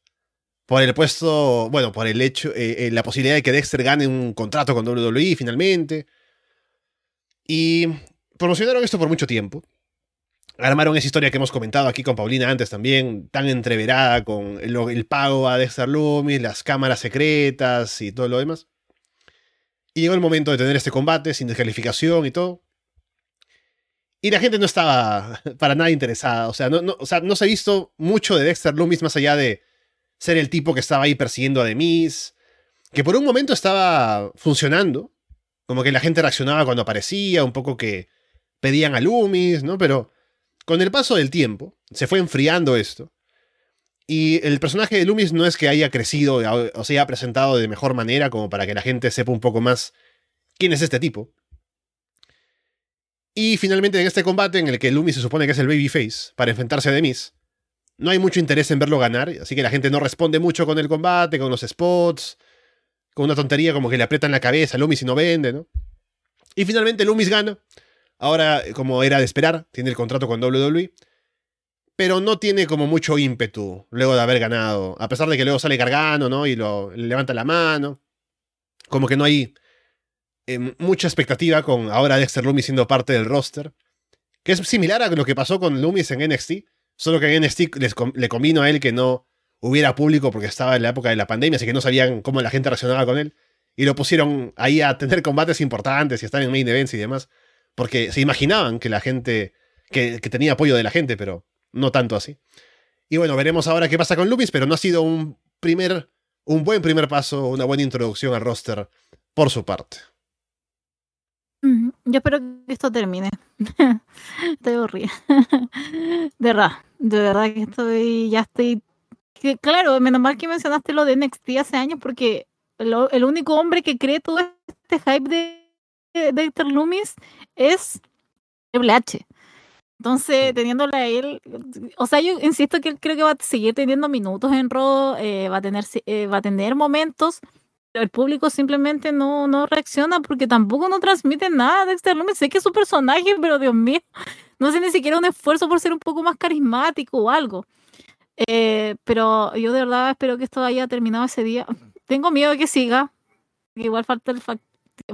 Speaker 1: por el puesto, bueno, por el hecho, eh, eh, la posibilidad de que Dexter gane un contrato con WWE finalmente. Y promocionaron esto por mucho tiempo. Armaron esa historia que hemos comentado aquí con Paulina antes también, tan entreverada con el, pago a Dexter Loomis, las cámaras secretas y todo lo demás. Y llegó el momento de tener este combate sin descalificación y todo. Y la gente no estaba para nada interesada. O sea, no, o sea, no se ha visto mucho de Dexter Loomis más allá de ser el tipo que estaba ahí persiguiendo a Demis, que por un momento estaba funcionando, como que la gente reaccionaba cuando aparecía, un poco que pedían a Loomis, ¿no? Pero con el paso del tiempo se fue enfriando esto. Y el personaje de Loomis no es que haya crecido o se haya presentado de mejor manera como para que la gente sepa un poco más quién es este tipo. Y finalmente en este combate en el que Loomis se supone que es el babyface para enfrentarse a Demis, no hay mucho interés en verlo ganar, así que la gente no responde mucho con el combate, con los spots, con una tontería como que le aprietan la cabeza a Loomis y no vende, ¿no? Y finalmente Loomis gana. Ahora, como era de esperar, tiene el contrato con WWE. Pero no tiene como mucho ímpetu luego de haber ganado. A pesar de que luego sale cargando, ¿no? Y lo levanta la mano. Como que no hay eh, mucha expectativa con ahora Dexter Loomis siendo parte del roster. Que es similar a lo que pasó con Loomis en NXT Solo que en NXT le convino a él que no hubiera público porque estaba en la época de la pandemia, así que no sabían cómo la gente reaccionaba con él. Y lo pusieron ahí a tener combates importantes y estar en main events y demás. Porque se imaginaban que la gente, que, tenía apoyo de la gente, pero no tanto así. Y bueno, veremos ahora qué pasa con Lupis, pero no ha sido un primer, un buen primer paso, una buena introducción al roster por su parte.
Speaker 2: Yo espero que esto termine. estoy aburrida. De verdad, de verdad que estoy, ya estoy... claro, menos mal que mencionaste lo de NXT hace años porque el único hombre que cree todo este hype de, de Héctor Loomis es Triple H. Entonces, teniéndole a él, o sea, yo insisto que él creo que va a seguir teniendo minutos en Raw, eh, va, a tener, eh, va a tener momentos, el público simplemente no, no reacciona porque tampoco no transmite nada de Dexter Loomis. Sé que es su personaje, pero Dios mío, no sé ni siquiera un esfuerzo por ser un poco más carismático o algo. Eh, pero yo de verdad espero que esto haya terminado ese día. Tengo miedo de que siga. Igual falta el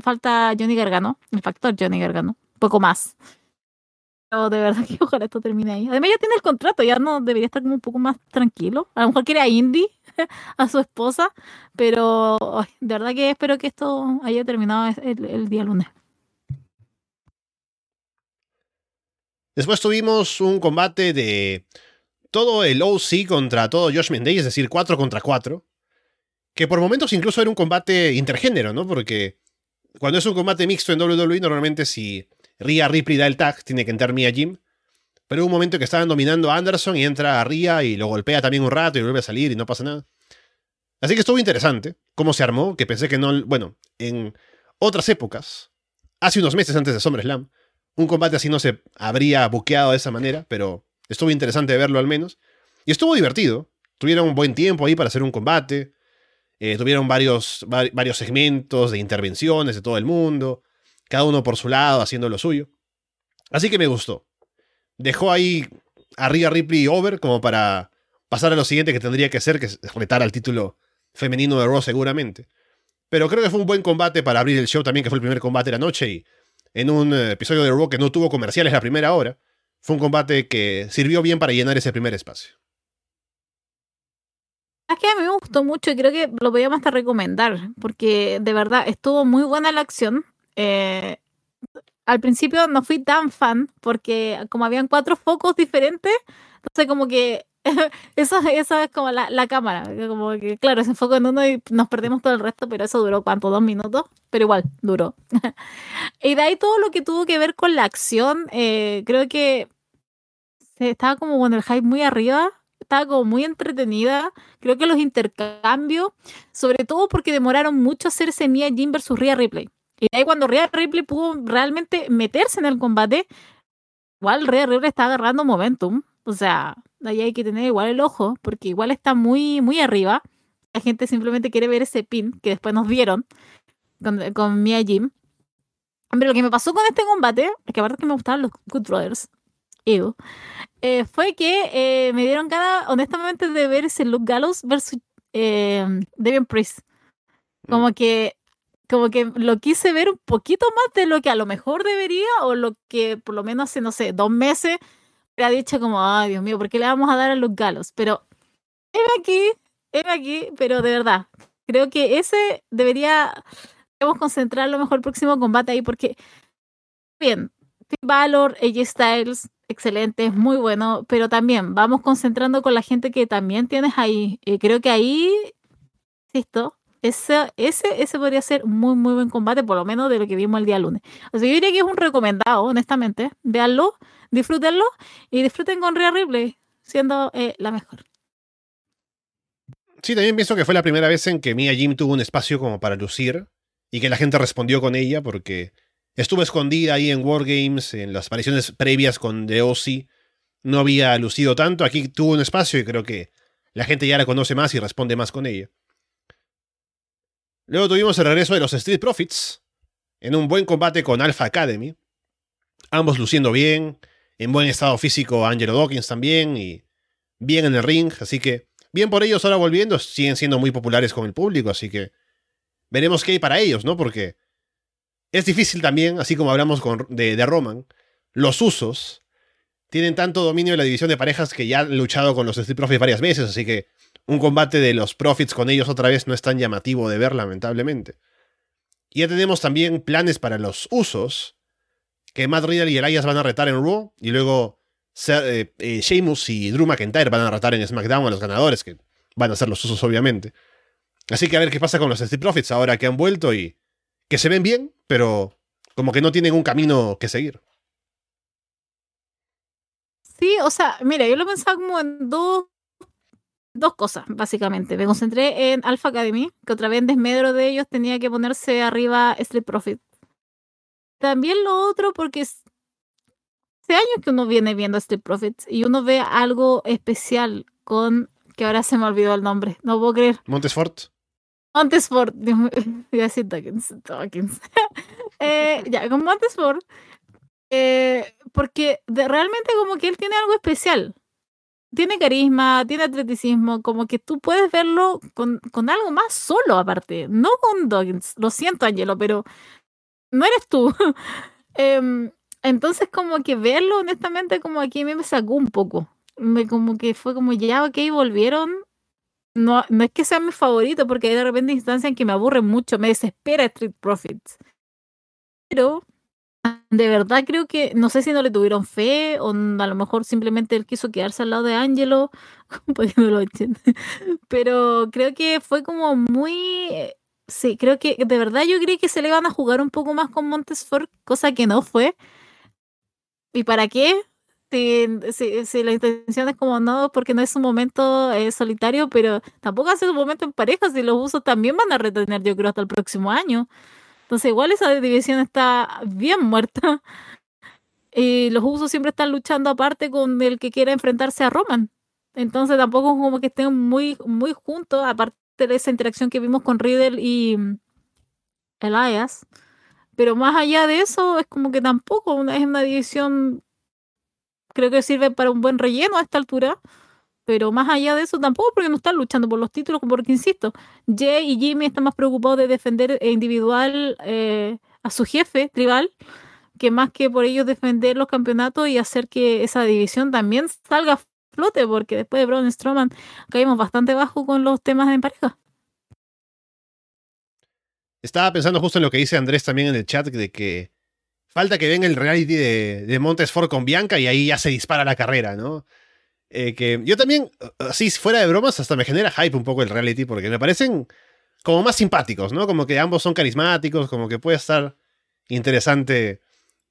Speaker 2: falta Johnny Gargano, el factor Johnny Gargano, un poco más. Pero de verdad que ojalá esto termine ahí. Además ya tiene el contrato, ya no debería estar como un poco más tranquilo. A lo mejor quiere a Indy a su esposa, pero de verdad que espero que esto haya terminado el, día lunes.
Speaker 1: Después tuvimos un combate de todo el OC contra todo Josh Mendez, es decir, 4 contra 4. Que por momentos incluso era un combate intergénero, ¿no? Porque cuando es un combate mixto en WWE, normalmente si Rhea Ripley da el tag, tiene que entrar Mia Jim. Pero hubo un momento que estaban dominando a Anderson y entra a Ria y lo golpea también un rato y vuelve a salir y no pasa nada. Así que estuvo interesante cómo se armó, que pensé que no. Bueno, en otras épocas, hace unos meses antes de SummerSlam, un combate así no se habría buqueado de esa manera, pero estuvo interesante verlo al menos. Y estuvo divertido. Tuvieron un buen tiempo ahí para hacer un combate. Eh, tuvieron varios, varios segmentos de intervenciones de todo el mundo, cada uno por su lado haciendo lo suyo. Así que me gustó dejó ahí a Rhea Ripley over como para pasar a lo siguiente que tendría que ser, que es retar al título femenino de Raw seguramente. Pero creo que fue un buen combate para abrir el show también, que fue el primer combate de la noche y en un eh, episodio de Raw que no tuvo comerciales la primera hora, fue un combate que sirvió bien para llenar ese primer espacio.
Speaker 2: Es que a mí me gustó mucho y creo que lo podíamos hasta recomendar, porque de verdad estuvo muy buena la acción. Eh, al principio no fui tan fan, porque como habían cuatro focos diferentes, entonces como que eso, eso es como la, la, cámara, como que claro, se enfoca en uno y nos perdemos todo el resto, pero eso duró cuánto, dos minutos, pero igual, duró. y de ahí todo lo que tuvo que ver con la acción, eh, creo que estaba como con el hype muy arriba, estaba como muy entretenida. Creo que los intercambios, sobre todo porque demoraron mucho hacerse Mia Jim versus Rhea Ripley. Y ahí cuando Rhea Ripley pudo realmente meterse en el combate, igual Rhea Ripley está agarrando momentum. O sea, ahí hay que tener igual el ojo, porque igual está muy, muy arriba. La gente simplemente quiere ver ese pin que después nos dieron con, con Mia Jim. Pero lo que me pasó con este combate, es que aparte que me gustaban los Good Brothers, eh, fue que eh, me dieron ganas, honestamente, de ver ese Luke Gallows versus eh, Devian Priest. Como mm. que, como que lo quise ver un poquito más de lo que a lo mejor debería, o lo que por lo menos hace, no sé, dos meses, ha dicho como, ay Dios mío, ¿por qué le vamos a dar a Luke Gallows? Pero, era aquí, era aquí, pero de verdad, creo que ese debería, debemos concentrar lo mejor el próximo combate ahí, porque, bien, Valor, AJ Styles, excelente, es muy bueno, pero también vamos concentrando con la gente que también tienes ahí. Eh, creo que ahí, insisto, ese, ese, ese podría ser muy, muy buen combate, por lo menos de lo que vimos el día lunes. O sea, yo diría que es un recomendado, honestamente. Veanlo, disfrútenlo y disfruten con Rhea Ripley, siendo eh, la mejor.
Speaker 1: Sí, también pienso que fue la primera vez en que Mia Jim tuvo un espacio como para lucir y que la gente respondió con ella porque Estuvo escondida ahí en Wargames, en las apariciones previas con The Ozzy. No había lucido tanto. Aquí tuvo un espacio y creo que la gente ya la conoce más y responde más con ella. Luego tuvimos el regreso de los Street Profits en un buen combate con Alpha Academy. Ambos luciendo bien, en buen estado físico Angelo Dawkins también y bien en el ring. Así que bien por ellos ahora volviendo. Siguen siendo muy populares con el público, así que veremos qué hay para ellos, ¿no? Porque es difícil también, así como hablamos con, de, Roman, los usos tienen tanto dominio de la división de parejas que ya han luchado con los Street Profits varias veces, así que un combate de los Profits con ellos otra vez no es tan llamativo de ver, lamentablemente. Y ya tenemos también planes para los usos, que Matt Riddle y Elias van a retar en Raw, y luego eh, eh, Sheamus y Drew McIntyre van a retar en SmackDown a los ganadores, que van a ser los usos obviamente. Así que a ver qué pasa con los Street Profits ahora que han vuelto y que se ven bien, pero como que no tienen un camino que seguir.
Speaker 2: Sí, o sea, mira, yo lo pensaba como en dos, dos cosas, básicamente. Me concentré en Alpha Academy, que otra vez en desmedro de ellos tenía que ponerse arriba Street Profit. También lo otro, porque hace años que uno viene viendo Street Profits y uno ve algo especial con, que ahora se me olvidó el nombre, no puedo creer.
Speaker 1: Montesfort.
Speaker 2: Montesfort, voy a decir Dawkins, Dawkins. eh, ya, con Montesfort, eh, porque realmente como que él tiene algo especial. Tiene carisma, tiene atleticismo, como que tú puedes verlo con, con algo más solo aparte, no con Dawkins. Lo siento, Angelo, pero no eres tú. eh, entonces como que verlo honestamente como aquí a mí me sacó un poco. Me, como que fue como ya, ok, volvieron no, no es que sea mi favorito, porque hay de repente instancias en que me aburre mucho, me desespera Street Profits. Pero de verdad creo que, no sé si no le tuvieron fe, o a lo mejor simplemente él quiso quedarse al lado de Angelo, porque no lo Pero creo que fue como muy. Sí, creo que de verdad yo creí que se le iban a jugar un poco más con Montesfort, cosa que no fue. ¿Y para qué? Si, si, la intención es como no, porque no es un momento eh, solitario, pero tampoco hace un momento en pareja, si los usos también van a retener, yo creo, hasta el próximo año. Entonces, igual esa división está bien muerta. Y los usos siempre están luchando aparte con el que quiera enfrentarse a Roman. Entonces, tampoco es como que estén muy, muy juntos, aparte de esa interacción que vimos con Riddle y Elias. Pero más allá de eso, es como que tampoco es una división creo que sirve para un buen relleno a esta altura. Pero más allá de eso, tampoco porque no están luchando por los títulos, porque insisto, Jay y Jimmy están más preocupados de defender individual eh, a su jefe tribal que más que por ellos defender los campeonatos y hacer que esa división también salga a flote, porque después de Braun Strowman caímos bastante bajo con los temas de pareja.
Speaker 1: Estaba pensando justo en lo que dice Andrés también en el chat, de que falta que venga el reality de, de Montesfort con Bianca y ahí ya se dispara la carrera, ¿no? Eh, que yo también, así fuera de bromas, hasta me genera hype un poco el reality, porque me parecen como más simpáticos, ¿no? Como que ambos son carismáticos, como que puede estar interesante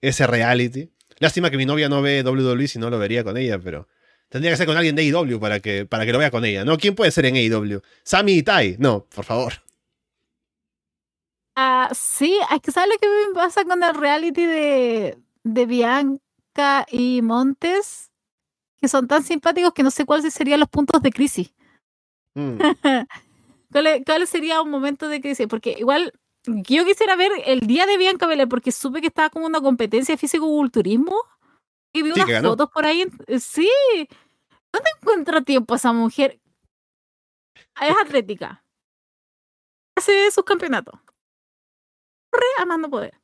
Speaker 1: ese reality. Lástima que mi novia no ve WWE si no lo vería con ella, pero tendría que ser con alguien de AEW para que, para que lo vea con ella, ¿no? ¿Quién puede ser en AEW? ¿Sammy y Tai? No, por favor.
Speaker 2: Ah, sí, es que ¿sabes lo que me pasa con el reality de, de Bianca y Montes? Que son tan simpáticos que no sé cuáles serían los puntos de crisis. Mm. ¿Cuál, ¿Cuál sería un momento de crisis? Porque igual yo quisiera ver el día de Bianca Belair porque supe que estaba como una competencia de físico-culturismo y vi unas fotos por ahí. Eh, sí, ¿dónde encuentra tiempo esa mujer? Es atlética. Hace sus campeonatos. Re amando poder.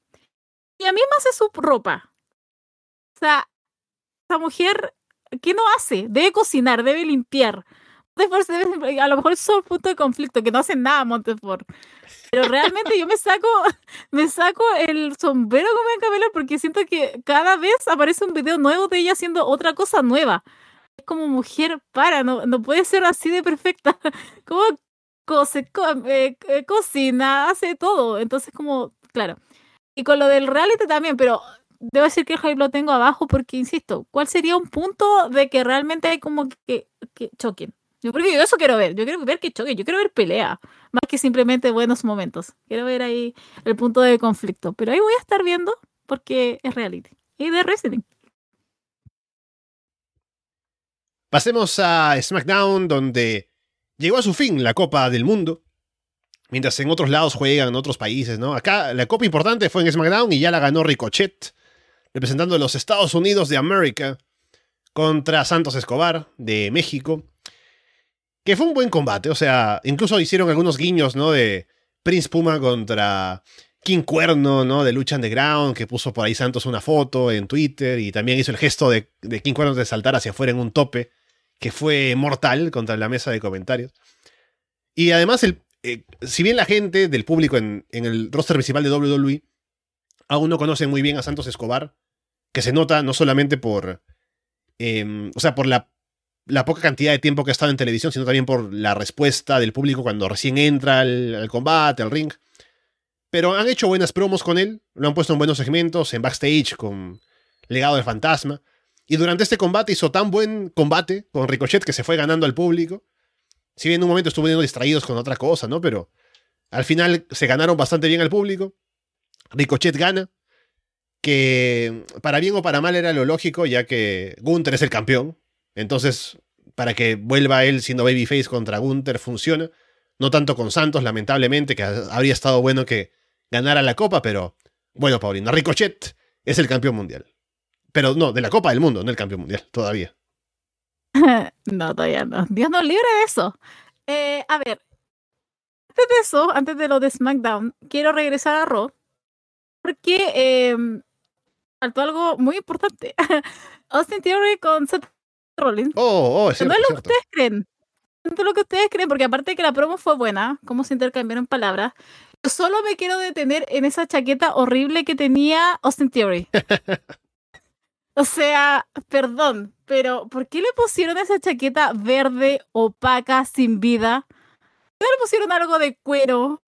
Speaker 2: Y a mí me hace su ropa. O sea, esa mujer, ¿qué no hace? Debe cocinar, debe limpiar a lo mejor es un punto de conflicto, que no hacen nada Montefort. Pero realmente yo me saco, me saco el sombrero con Bianca Belair porque siento que cada vez aparece un video nuevo de ella haciendo otra cosa nueva. Es como mujer para, no, no puede ser así de perfecta. Como cose, eh, eh, cocina, hace todo. Entonces, como, claro. Y con lo del reality también, pero debo decir que el hype lo tengo abajo porque, insisto, ¿cuál sería un punto de que realmente hay como que, que choquen? Yo, porque yo eso quiero ver, yo quiero ver que choque, yo quiero ver pelea, más que simplemente buenos momentos. Quiero ver ahí el punto de conflicto, pero ahí voy a estar viendo porque es reality y de wrestling.
Speaker 1: Pasemos a SmackDown, donde llegó a su fin la Copa del Mundo. Mientras en otros lados juegan, en otros países, ¿no? Acá la copa importante fue en SmackDown y ya la ganó Ricochet, representando a los Estados Unidos de América contra Santos Escobar de México. Que fue un buen combate, o sea, incluso hicieron algunos guiños, ¿no? De Prince Puma contra King Cuerno, ¿no? De Lucha Underground, que puso por ahí Santos una foto en Twitter y también hizo el gesto de, King Cuerno de saltar hacia afuera en un tope, que fue mortal contra la mesa de comentarios. Y además, el, eh, si bien la gente del público en, el roster principal de WWE aún no conoce muy bien a Santos Escobar, que se nota no solamente por, em, o sea, por la la poca cantidad de tiempo que ha estado en televisión, sino también por la respuesta del público cuando recién entra al, combate, al ring. Pero han hecho buenas promos con él, lo han puesto en buenos segmentos, en backstage con Legado del Fantasma. Y durante este combate hizo tan buen combate con Ricochet que se fue ganando al público. Si bien en un momento estuvieron distraídos con otra cosa, ¿no? Pero al final se ganaron bastante bien al público. Ricochet gana. Que para bien o para mal era lo lógico, ya que Gunther es el campeón. Entonces, para que vuelva él siendo babyface contra Gunther, funciona. No tanto con Santos, lamentablemente, que habría estado bueno que ganara la Copa, pero bueno, Paulina, Ricochet es el campeón mundial. Pero no, de la Copa del Mundo, no el campeón mundial, todavía.
Speaker 2: no, todavía no. Dios nos libre de eso. Eh, a ver, antes de eso, antes de lo de SmackDown, quiero regresar a Raw, porque eh, faltó algo muy importante. Austin Theory con Seth
Speaker 1: Rollins. Oh, oh, es
Speaker 2: no es lo que ustedes creen. No es lo que ustedes creen, porque aparte de que la promo fue buena, cómo se intercambiaron palabras, yo solo me quiero detener en esa chaqueta horrible que tenía Austin Theory. o sea, perdón, pero ¿por qué le pusieron esa chaqueta verde, opaca, sin vida? ¿Por qué no le pusieron algo de cuero?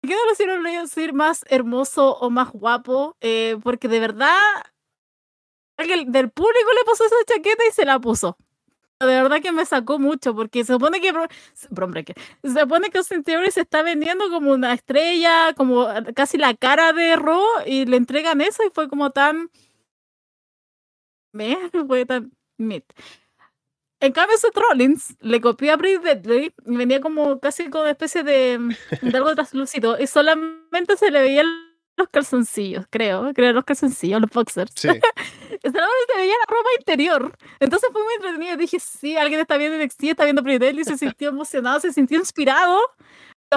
Speaker 2: ¿Por qué no le hicieron decir más hermoso o más guapo? Eh, porque de verdad alguien del público le puso esa chaqueta y se la puso. De verdad que me sacó mucho, porque se supone que, se supone que Austin Theory se está vendiendo como una estrella, como casi la cara de Ro y le entregan eso y fue como tan... Me fue tan... En cambio, ese Trollins le copió a Brit Deadly y venía como casi como una especie de, de algo translúcido y solamente se le veían los calzoncillos, creo, creo los calzoncillos, los boxers. Sí. solamente veía la ropa interior. Entonces fue muy entretenido. Dije, sí, alguien está viendo NXT, está viendo Pretend y se sintió emocionado, se sintió inspirado.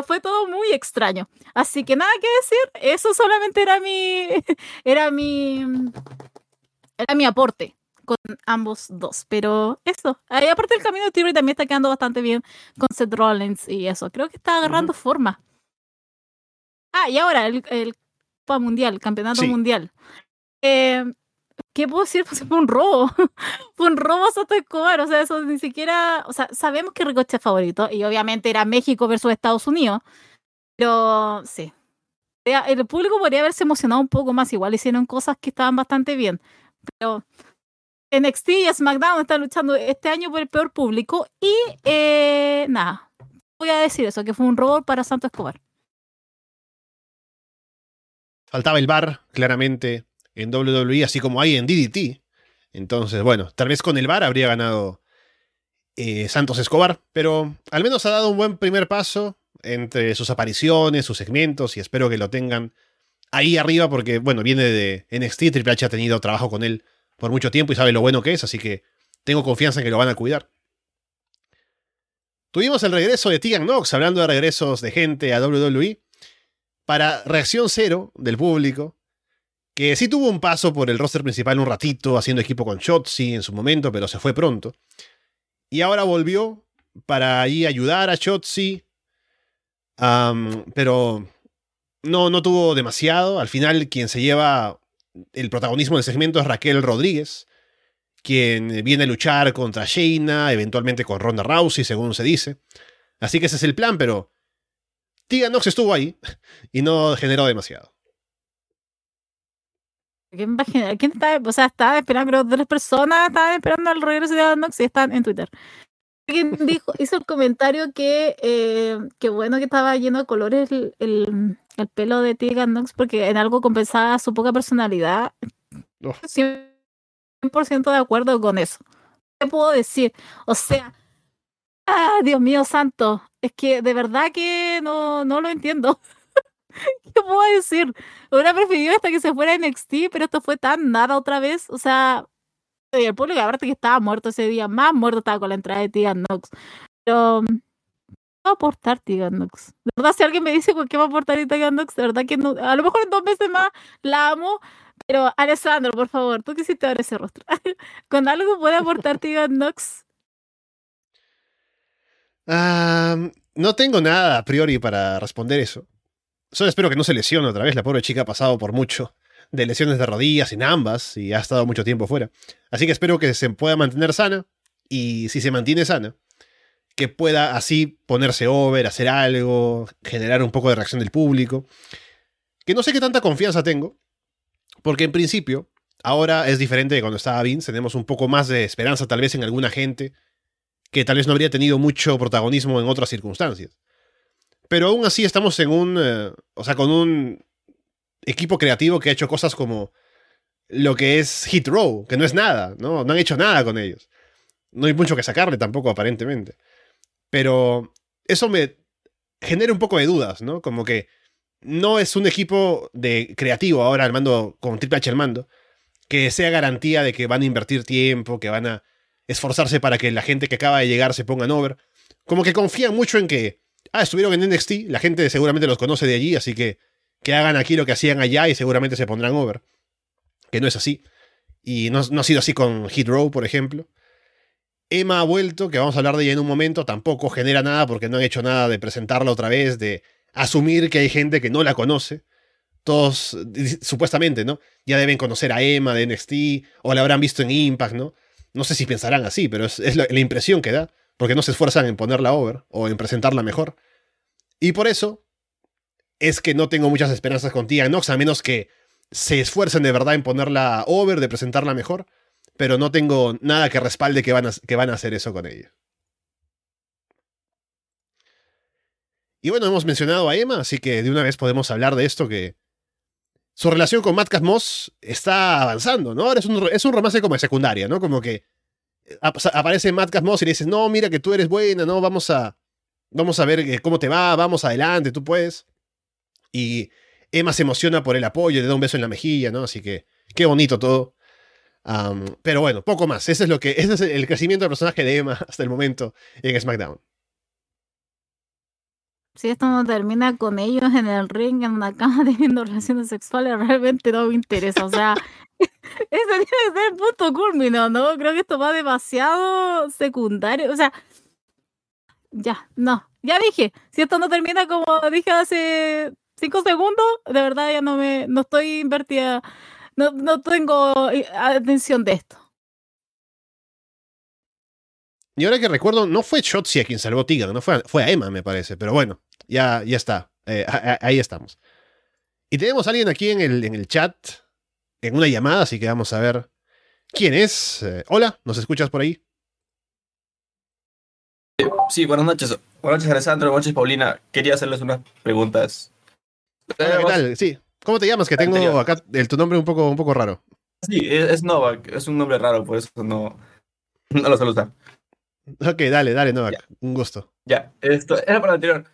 Speaker 2: Fue todo muy extraño. Así que nada que decir, eso solamente era mi, era mi, era mi aporte con ambos dos. Pero eso, ahí aparte el camino de Theory también está quedando bastante bien con Seth Rollins y eso. Creo que está agarrando forma. Ah, y ahora el, el Copa Mundial, Campeonato
Speaker 1: Sí.
Speaker 2: Mundial. Eh, ¿Qué puedo decir? Pues fue un robo. fue un robo Soto Escobar. O sea, eso ni siquiera. O sea, sabemos que Ricochet es favorito. Y obviamente era México versus Estados Unidos. Pero sí. Podría- El público podría haberse emocionado un poco más. Igual hicieron cosas que estaban bastante bien. Pero NXT y SmackDown están luchando este año por el peor público. Y eh, nada. Voy a decir eso, que fue un robo para Santo Escobar.
Speaker 1: Faltaba el bar, claramente, en WWE, así como hay en DDT. Entonces, bueno, tal vez con el bar habría ganado eh, Santos Escobar, pero al menos ha dado un buen primer paso entre sus apariciones, sus segmentos, y espero que lo tengan ahí arriba, porque, bueno, viene de NXT, Triple H ha tenido trabajo con él por mucho tiempo y sabe lo bueno que es, así que tengo confianza en que lo van a cuidar. Tuvimos el regreso de Tegan Knox, hablando de regresos de gente a WWE, para reacción cero del público, que sí tuvo un paso por el roster principal un ratito, haciendo equipo con Shotzi en su momento, pero se fue pronto. Y ahora volvió para ahí ayudar a Shotzi, pero no, no tuvo demasiado. Al final, quien se lleva el protagonismo del segmento es Raquel Rodríguez, quien viene a luchar contra Shayna, eventualmente con Ronda Rousey, según se dice. Así que ese es el plan, pero Tegan Knox estuvo ahí y no generó demasiado.
Speaker 2: ¿Quién, va a generar? ¿Quién está? O sea, estaba esperando, pero tres personas estaban esperando el regreso de Adam Knox y están en Twitter. Alguien dijo, hizo el comentario que eh, que bueno que estaba lleno de colores el, el, el pelo de Tegan Knox porque en algo compensaba su poca personalidad.
Speaker 1: Oh.
Speaker 2: 100% de acuerdo con eso. ¿Qué puedo decir? O sea, ah, Dios mío santo, es que de verdad que no, no lo entiendo. ¿Qué puedo decir? Hubiera preferido hasta que se fuera NXT, pero esto fue tan nada otra vez. O sea, el público, aparte que estaba muerto ese día, más muerto estaba con la entrada de Tegan Knox. Pero, ¿qué va a aportar Tegan Knox? De verdad, si alguien me dice con qué va a aportar Tegan Knox, de verdad que no. A lo mejor en dos meses más la amo, pero Alessandro, por favor, tú quisiste ver ese rostro. ¿Con algo puede aportar?
Speaker 1: Ah, no tengo nada a priori para responder eso. Solo espero que no se lesione otra vez. La pobre chica ha pasado por mucho de lesiones de rodillas en ambas y ha estado mucho tiempo fuera. Así que espero que se pueda mantener sana y si se mantiene sana, que pueda así ponerse over, hacer algo, generar un poco de reacción del público. Que no sé qué tanta confianza tengo, porque en principio ahora es diferente de cuando estaba Vince. Tenemos un poco más de esperanza tal vez en alguna gente que tal vez no habría tenido mucho protagonismo en otras circunstancias. Pero aún así estamos en un, eh, o sea, con un equipo creativo que ha hecho cosas como lo que es Hit Row, que no es nada, ¿no? No han hecho nada con ellos. No hay mucho que sacarle tampoco, aparentemente. Pero eso me genera un poco de dudas, ¿no? Como que no es un equipo de creativo ahora al mando, con Triple H al mando, que sea garantía de que van a invertir tiempo, que van a esforzarse para que la gente que acaba de llegar se pongan over. Como que confían mucho en que, ah, estuvieron en NXT, la gente seguramente los conoce de allí, así que que hagan aquí lo que hacían allá y seguramente se pondrán over. Que no es así. Y no, no ha sido así con Hit Row, por ejemplo. Emma ha vuelto, que vamos a hablar de ella en un momento, tampoco genera nada porque no han hecho nada de presentarla otra vez, de asumir que hay gente que no la conoce. Todos, supuestamente, ¿no? Ya deben conocer a Emma de NXT o la habrán visto en Impact, ¿no? No sé si pensarán así, pero es, la impresión que da, porque no se esfuerzan en ponerla over o en presentarla mejor. Y por eso es que no tengo muchas esperanzas con Tia Nox, a menos que se esfuercen de verdad en ponerla over, de presentarla mejor, pero no tengo nada que respalde que van a, que van a hacer eso con ella. Y bueno, hemos mencionado a Emma, así que de una vez podemos hablar de esto que su relación con Matt Moss está avanzando, ¿no? Ahora es un, es un romance como de secundaria, ¿no? Como que ap aparece Matt Moss y le dices, no, mira que tú eres buena, ¿no? Vamos a, vamos a ver eh, cómo te va, vamos adelante, tú puedes. Y Emma se emociona por el apoyo, le da un beso en la mejilla, ¿no? Así que qué bonito todo. Pero bueno, poco más. Ese es, lo que, ese es el crecimiento del personaje de Emma hasta el momento en SmackDown.
Speaker 2: Si esto no termina con ellos en el ring, en una cama teniendo relaciones sexuales, realmente no me interesa. O sea, ese tiene que ser el punto culmino, ¿no? Creo que esto va demasiado secundario. O sea, ya, no. Ya dije, si esto no termina como dije hace cinco segundos, de verdad ya no me, no estoy invertida, no, no tengo eh, atención de esto.
Speaker 1: Y ahora que recuerdo, no fue Shotzi a quien salvó Tiger, no fue a, fue a Emma, me parece. Pero bueno, ya, ya está. Eh, ahí estamos. Y tenemos a alguien aquí en el, en el chat, en una llamada, así que vamos a ver quién es. Eh, hola, ¿nos escuchas por ahí?
Speaker 3: Sí, buenas noches. Buenas noches, Alessandro. Buenas noches, Paulina. Quería hacerles unas preguntas.
Speaker 1: ¿qué tal? Sí. ¿Cómo te llamas? Que tengo acá el, tu nombre un poco, un poco raro.
Speaker 3: Sí, es, Novak. Es un nombre raro, por eso no, no lo saluda.
Speaker 1: Ok, dale, dale, Novak. Un gusto.
Speaker 3: Ya, esto era para el anterior.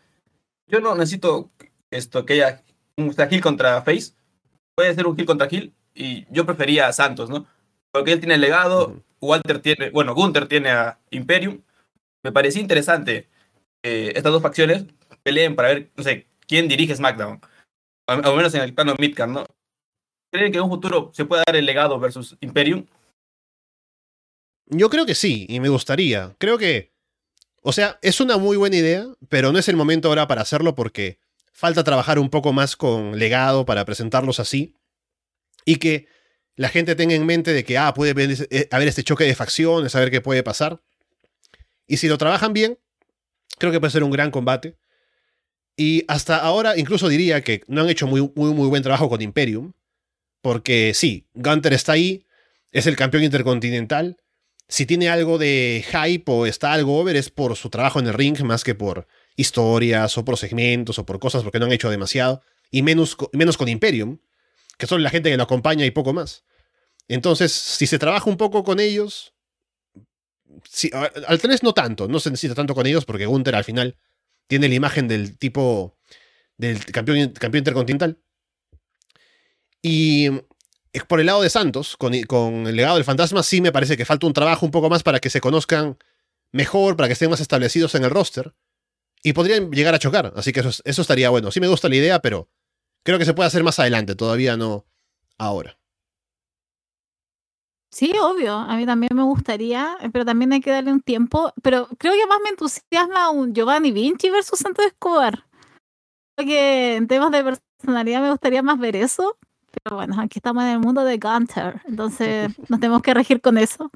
Speaker 3: Yo no necesito esto que haya un Gil contra Face. Puede ser un Gil contra Gil. Y yo prefería a Santos, ¿no? Porque él tiene el legado. Walter tiene, bueno, Gunther tiene a Imperium. Me parecía interesante que estas dos facciones peleen para ver, no sé, quién dirige SmackDown. Al menos en el plano Midcard, ¿no? ¿Creen que en un futuro se puede dar el legado versus Imperium?
Speaker 1: Yo creo que sí, y me gustaría. Creo que. O sea, es una muy buena idea, pero no es el momento ahora para hacerlo porque falta trabajar un poco más con legado para presentarlos así. Y que la gente tenga en mente de que, ah, puede eh, haber este choque de facciones, saber qué puede pasar. Y si lo trabajan bien, creo que puede ser un gran combate. Y hasta ahora incluso diría que no han hecho muy, muy, muy buen trabajo con Imperium. Porque sí, Gunter está ahí, es el campeón intercontinental. Si tiene algo de hype o está algo over es por su trabajo en el ring más que por historias o por segmentos o por cosas porque no han hecho demasiado. Y menos, con Imperium, que son la gente que lo acompaña y poco más. Entonces, si se trabaja un poco con ellos, al 3 no tanto, no se necesita tanto con ellos porque Gunther al final tiene la imagen del tipo del campeón, campeón intercontinental. Y eh, por el lado de Santos, con, el legado del fantasma, sí me parece que falta un trabajo un poco más para que se conozcan mejor, para que estén más establecidos en el roster. Y podrían llegar a chocar, así que eso, eso estaría bueno. Sí me gusta la idea, pero creo que se puede hacer más adelante, todavía no ahora.
Speaker 2: Sí, obvio, a mí también me gustaría, eh, pero también hay que darle un tiempo. Pero creo que más me entusiasma un Giovanni Vinci versus Santos Escobar. Creo que en temas de personalidad me gustaría más ver eso. Pero bueno, aquí estamos en el mundo de Gunter, entonces nos tenemos que regir con eso.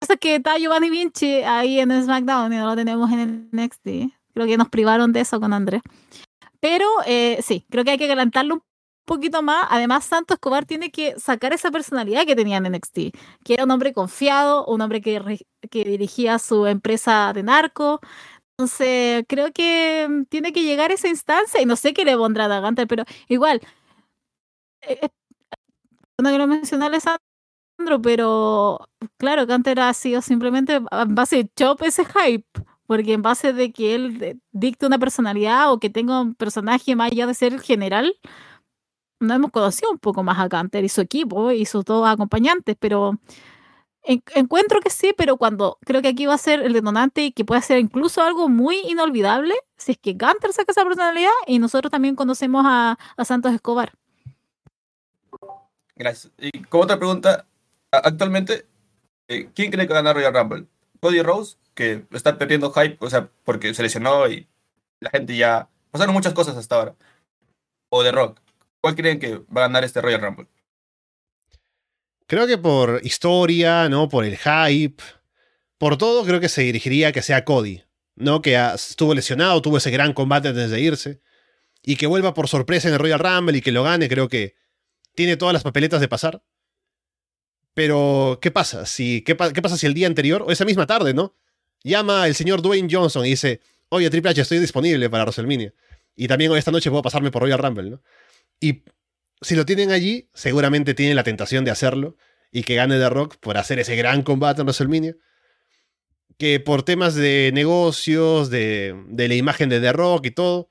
Speaker 2: Eso es que está Giovanni Vinci ahí en SmackDown y no lo tenemos en el NXT. Creo que nos privaron de eso con Andrés. Pero eh, sí, creo que hay que adelantarlo un poquito más. Además, Santos Escobar tiene que sacar esa personalidad que tenía en NXT, que era un hombre confiado, un hombre que, que dirigía su empresa de narco. Entonces, creo que mm, tiene que llegar a esa instancia y no sé qué le pondrá a Gunter, pero igual, eh, eh, no quiero mencionar Alessandro, pero claro, Gunter ha sido simplemente en base de chop ese hype porque en base de que él dicte una personalidad o que tenga un personaje más allá de ser el general, no hemos conocido un poco más a Canter y su equipo y sus dos acompañantes, pero encuentro que sí, pero cuando creo que aquí va a ser el detonante y que puede ser incluso algo muy inolvidable si es que Canter saca esa personalidad y nosotros también conocemos a, Santos Escobar.
Speaker 3: Gracias. Y como otra pregunta, actualmente, eh, ¿quién cree que va a ganar Royal Rumble? ¿Cody Rose, que está perdiendo hype, o sea, porque se lesionó y la gente ya... Pasaron muchas cosas hasta ahora. ¿O The Rock? ¿Cuál creen que va a ganar este Royal Rumble?
Speaker 1: Creo que por historia, ¿no? Por el hype, por todo, creo que se dirigiría a que sea Cody, ¿no? Que estuvo lesionado, tuvo ese gran combate antes de irse. Y que vuelva por sorpresa en el Royal Rumble y que lo gane, creo que tiene todas las papeletas de pasar. Pero, ¿qué pasa? Si, qué, ¿Qué pasa si el día anterior, o esa misma tarde, ¿no? Llama el señor Dwayne Johnson y dice, oye, Triple H, estoy disponible para WrestleMania. Y también hoy esta noche puedo pasarme por Royal Rumble, ¿no? Y si lo tienen allí, seguramente tienen la tentación de hacerlo y que gane The Rock por hacer ese gran combate en WrestleMania. Que por temas de negocios, de, la imagen de The Rock y todo,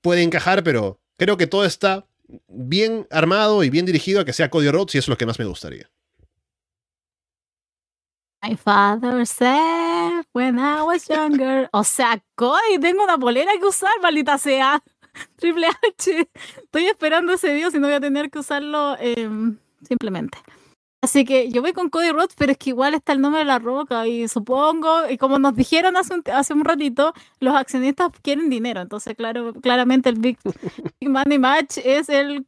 Speaker 1: puede encajar, pero creo que todo está bien armado y bien dirigido a que sea Cody Rhodes y eso es lo que más me gustaría.
Speaker 2: My father said when I was younger. O sea, Cody, tengo una polera que usar, maldita sea. Triple H. Estoy esperando ese día si no voy a tener que usarlo em, simplemente. Así que yo voy con Cody Rhodes, pero es que igual está el nombre de la roca y supongo, y como nos dijeron hace un, hace un ratito, los accionistas quieren dinero. Entonces, claro, claramente el Big, Money Match es el,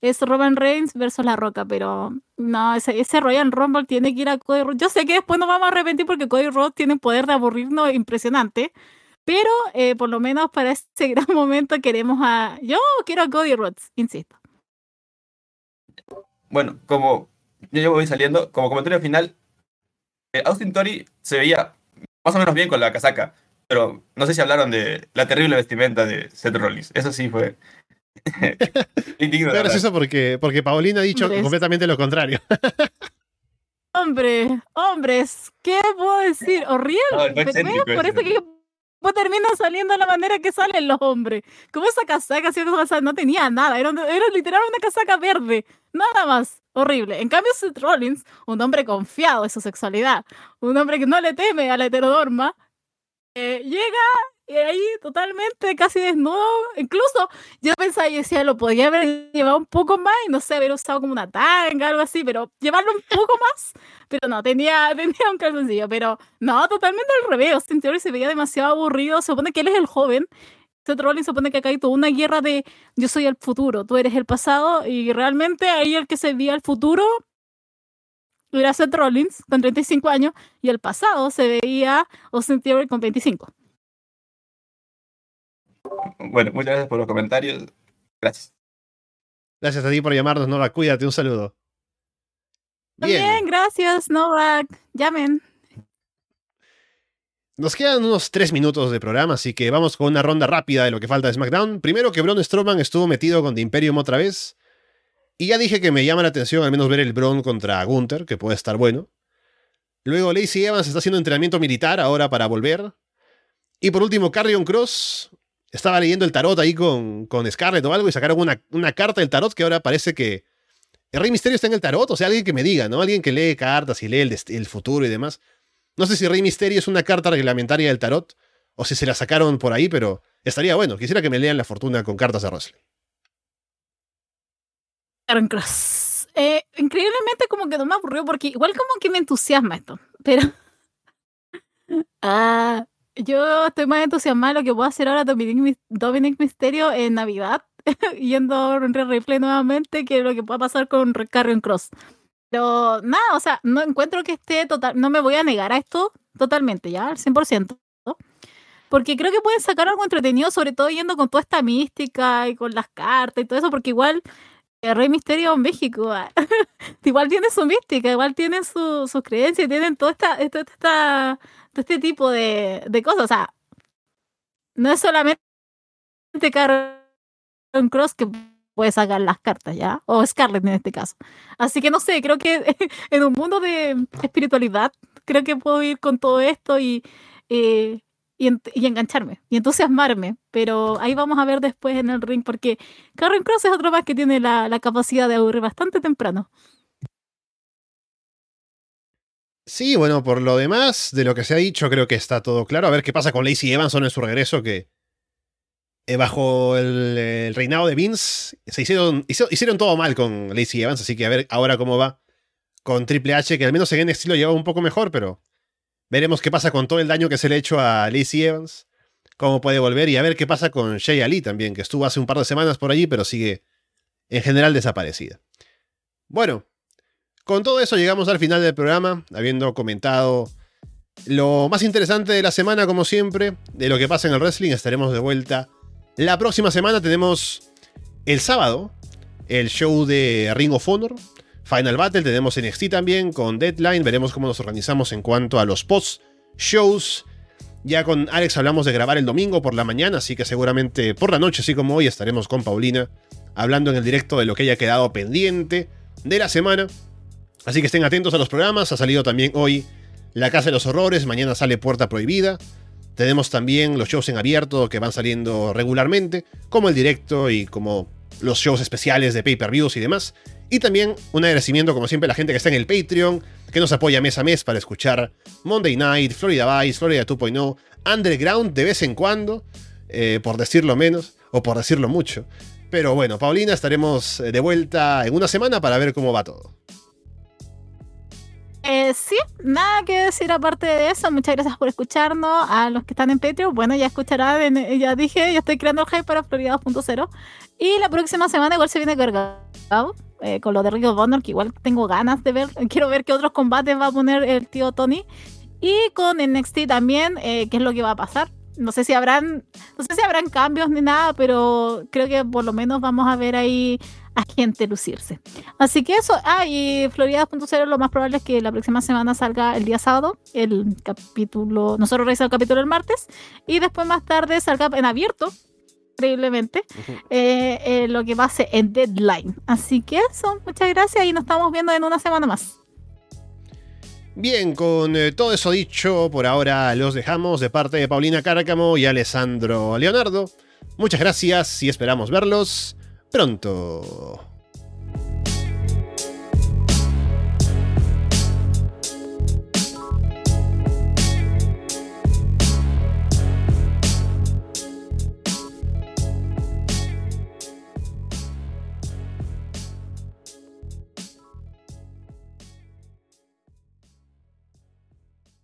Speaker 2: es Roman Reigns versus la roca, pero no, ese, ese Royal Rumble tiene que ir a Cody Rhodes. Yo sé que después nos vamos a arrepentir porque Cody Rhodes tiene un poder de aburrirnos impresionante. Pero eh, por lo menos para este gran momento queremos a. Yo quiero a Cody Rhodes, insisto.
Speaker 3: Bueno, como yo voy saliendo. Como comentario final, eh, Austin Tori se veía más o menos bien con la casaca, pero no sé si hablaron de la terrible vestimenta de Seth Rollins. Eso sí fue.
Speaker 1: indigno. Pero es eso porque, porque Paulina ha dicho completamente lo contrario.
Speaker 2: Hombre, hombres, ¿qué puedo decir? Horrible. No, por eso que pues termina saliendo de la manera que salen los hombres. Como esa casaca, no tenía nada, era, era literal una casaca verde, nada más. Horrible. En cambio, Seth Rollins, un hombre confiado en su sexualidad, un hombre que no le teme a la heterodorma, eh, llega y ahí totalmente casi desnudo. Incluso yo pensaba y decía, lo podía haber llevado un poco más y no sé, haber usado como una tanga, algo así, pero llevarlo un poco más. Pero no, tenía, tenía un calzoncillo. Pero no, totalmente al revés. Austin Theory se veía demasiado aburrido. Se supone que él es el joven. Seth Rollins supone que acá hay toda una guerra de yo soy el futuro, tú eres el pasado. Y realmente ahí el que se veía el futuro era Seth Rollins con 35 años y el pasado se veía Austin Theory con 25.
Speaker 3: Bueno, muchas gracias por los comentarios. Gracias.
Speaker 1: Gracias a ti por llamarnos, Novak. Cuídate, un saludo.
Speaker 2: Bien, gracias, Novak. Llamen.
Speaker 1: Nos quedan unos tres minutos de programa, así que vamos con una ronda rápida de lo que falta de SmackDown. Primero que Braun Strowman estuvo metido con The Imperium otra vez. Y ya dije que me llama la atención al menos ver el Braun contra Gunther, que puede estar bueno. Luego Lacey Evans está haciendo entrenamiento militar ahora para volver. Y por último, Carrion Cross estaba leyendo el tarot ahí con, con Scarlett o algo y sacaron una, una carta del tarot que ahora parece que el Rey Misterio está en el tarot. O sea, alguien que me diga, ¿no? Alguien que lee cartas y lee el, el futuro y demás. No sé si Rey Misterio es una carta reglamentaria del tarot o si se la sacaron por ahí, pero estaría bueno. Quisiera que me lean la fortuna con cartas de wrestling.
Speaker 2: Cross. Eh, increíblemente como que no me aburrió porque igual como que me entusiasma esto, pero ah, yo estoy más entusiasmada de lo que puedo hacer ahora Dominic, Dominic Misterio en Navidad, yendo a Replay nuevamente, que lo que pueda pasar con Carrion Cross. Pero nada, o sea, no encuentro que esté total, no me voy a negar a esto totalmente, ya, al 100%. Porque creo que pueden sacar algo entretenido, sobre todo yendo con toda esta mística y con las cartas y todo eso, porque igual el Rey Misterio en México, igual tiene su mística, igual tiene su, sus creencias, tienen todo, esta, esta, todo este tipo de, de cosas. O sea, no es solamente Karen Cross que puede sacar las cartas, ¿ya? O Scarlett en este caso. Así que no sé, creo que en un mundo de espiritualidad, creo que puedo ir con todo esto y, y, y, engancharme y entusiasmarme. Pero ahí vamos a ver después en el ring, porque Karen Cross es otro más que tiene la, la capacidad de aburrir bastante temprano.
Speaker 1: Sí, bueno, por lo demás, de lo que se ha dicho, creo que está todo claro. A ver qué pasa con Lacey Evanson en su regreso, que eh, bajo el, reinado de Vince se hicieron, hicieron todo mal con Lacey Evans, así que a ver ahora cómo va con Triple H, que al menos en NXT lo lleva un poco mejor, pero veremos qué pasa con todo el daño que se le ha hecho a Lacey Evans, cómo puede volver y a ver qué pasa con Shay Ali también, que estuvo hace un par de semanas por allí, pero sigue en general desaparecida. Bueno, con todo eso llegamos al final del programa, habiendo comentado lo más interesante de la semana, como siempre, de lo que pasa en el wrestling. Estaremos de vuelta la próxima semana tenemos el sábado el show de Ring of Honor. Final Battle tenemos NXT también con Deadline. Veremos cómo nos organizamos en cuanto a los post-shows. Ya con Alex hablamos de grabar el domingo por la mañana, así que seguramente por la noche, así como hoy, estaremos con Paulina hablando en el directo de lo que haya quedado pendiente de la semana. Así que estén atentos a los programas. Ha salido también hoy La Casa de los Horrores, mañana sale Puerta Prohibida. Tenemos también los shows en abierto que van saliendo regularmente, como el directo y como los shows especiales de pay-per-views y demás. Y también un agradecimiento, como siempre, a la gente que está en el Patreon, que nos apoya mes a mes para escuchar Monday Night, Florida Vice, Florida 2.0, Underground de vez en cuando, eh, por decirlo menos, o por decirlo mucho. Pero bueno, Paulina, estaremos de vuelta en una semana para ver cómo va todo.
Speaker 2: Eh, sí, nada que decir aparte de eso. Muchas gracias por escucharnos. A los que están en Patreon, bueno, ya escucharán, ya dije, ya estoy creando el hype para Florida 2.0. Y la próxima semana igual se viene cargado eh, con lo de Rico Bonner, que igual tengo ganas de ver. Quiero ver qué otros combates va a poner el tío Tony. Y con NXT también, eh, qué es lo que va a pasar. No sé si habrán, no sé si habrán cambios ni nada, pero creo que por lo menos vamos a ver ahí a gente lucirse. Así que eso, ah, y Florida 2.0 lo más probable es que la próxima semana salga el día sábado, el capítulo, nosotros realizamos el capítulo el martes, y después más tarde salga en abierto, increíblemente, eh, eh, lo que va a ser en deadline. Así que eso, muchas gracias y nos estamos viendo en una semana más.
Speaker 1: Bien, con eh, todo eso dicho, por ahora los dejamos de parte de Paulina Cárcamo y Alessandro Leonardo. Muchas gracias y esperamos verlos pronto.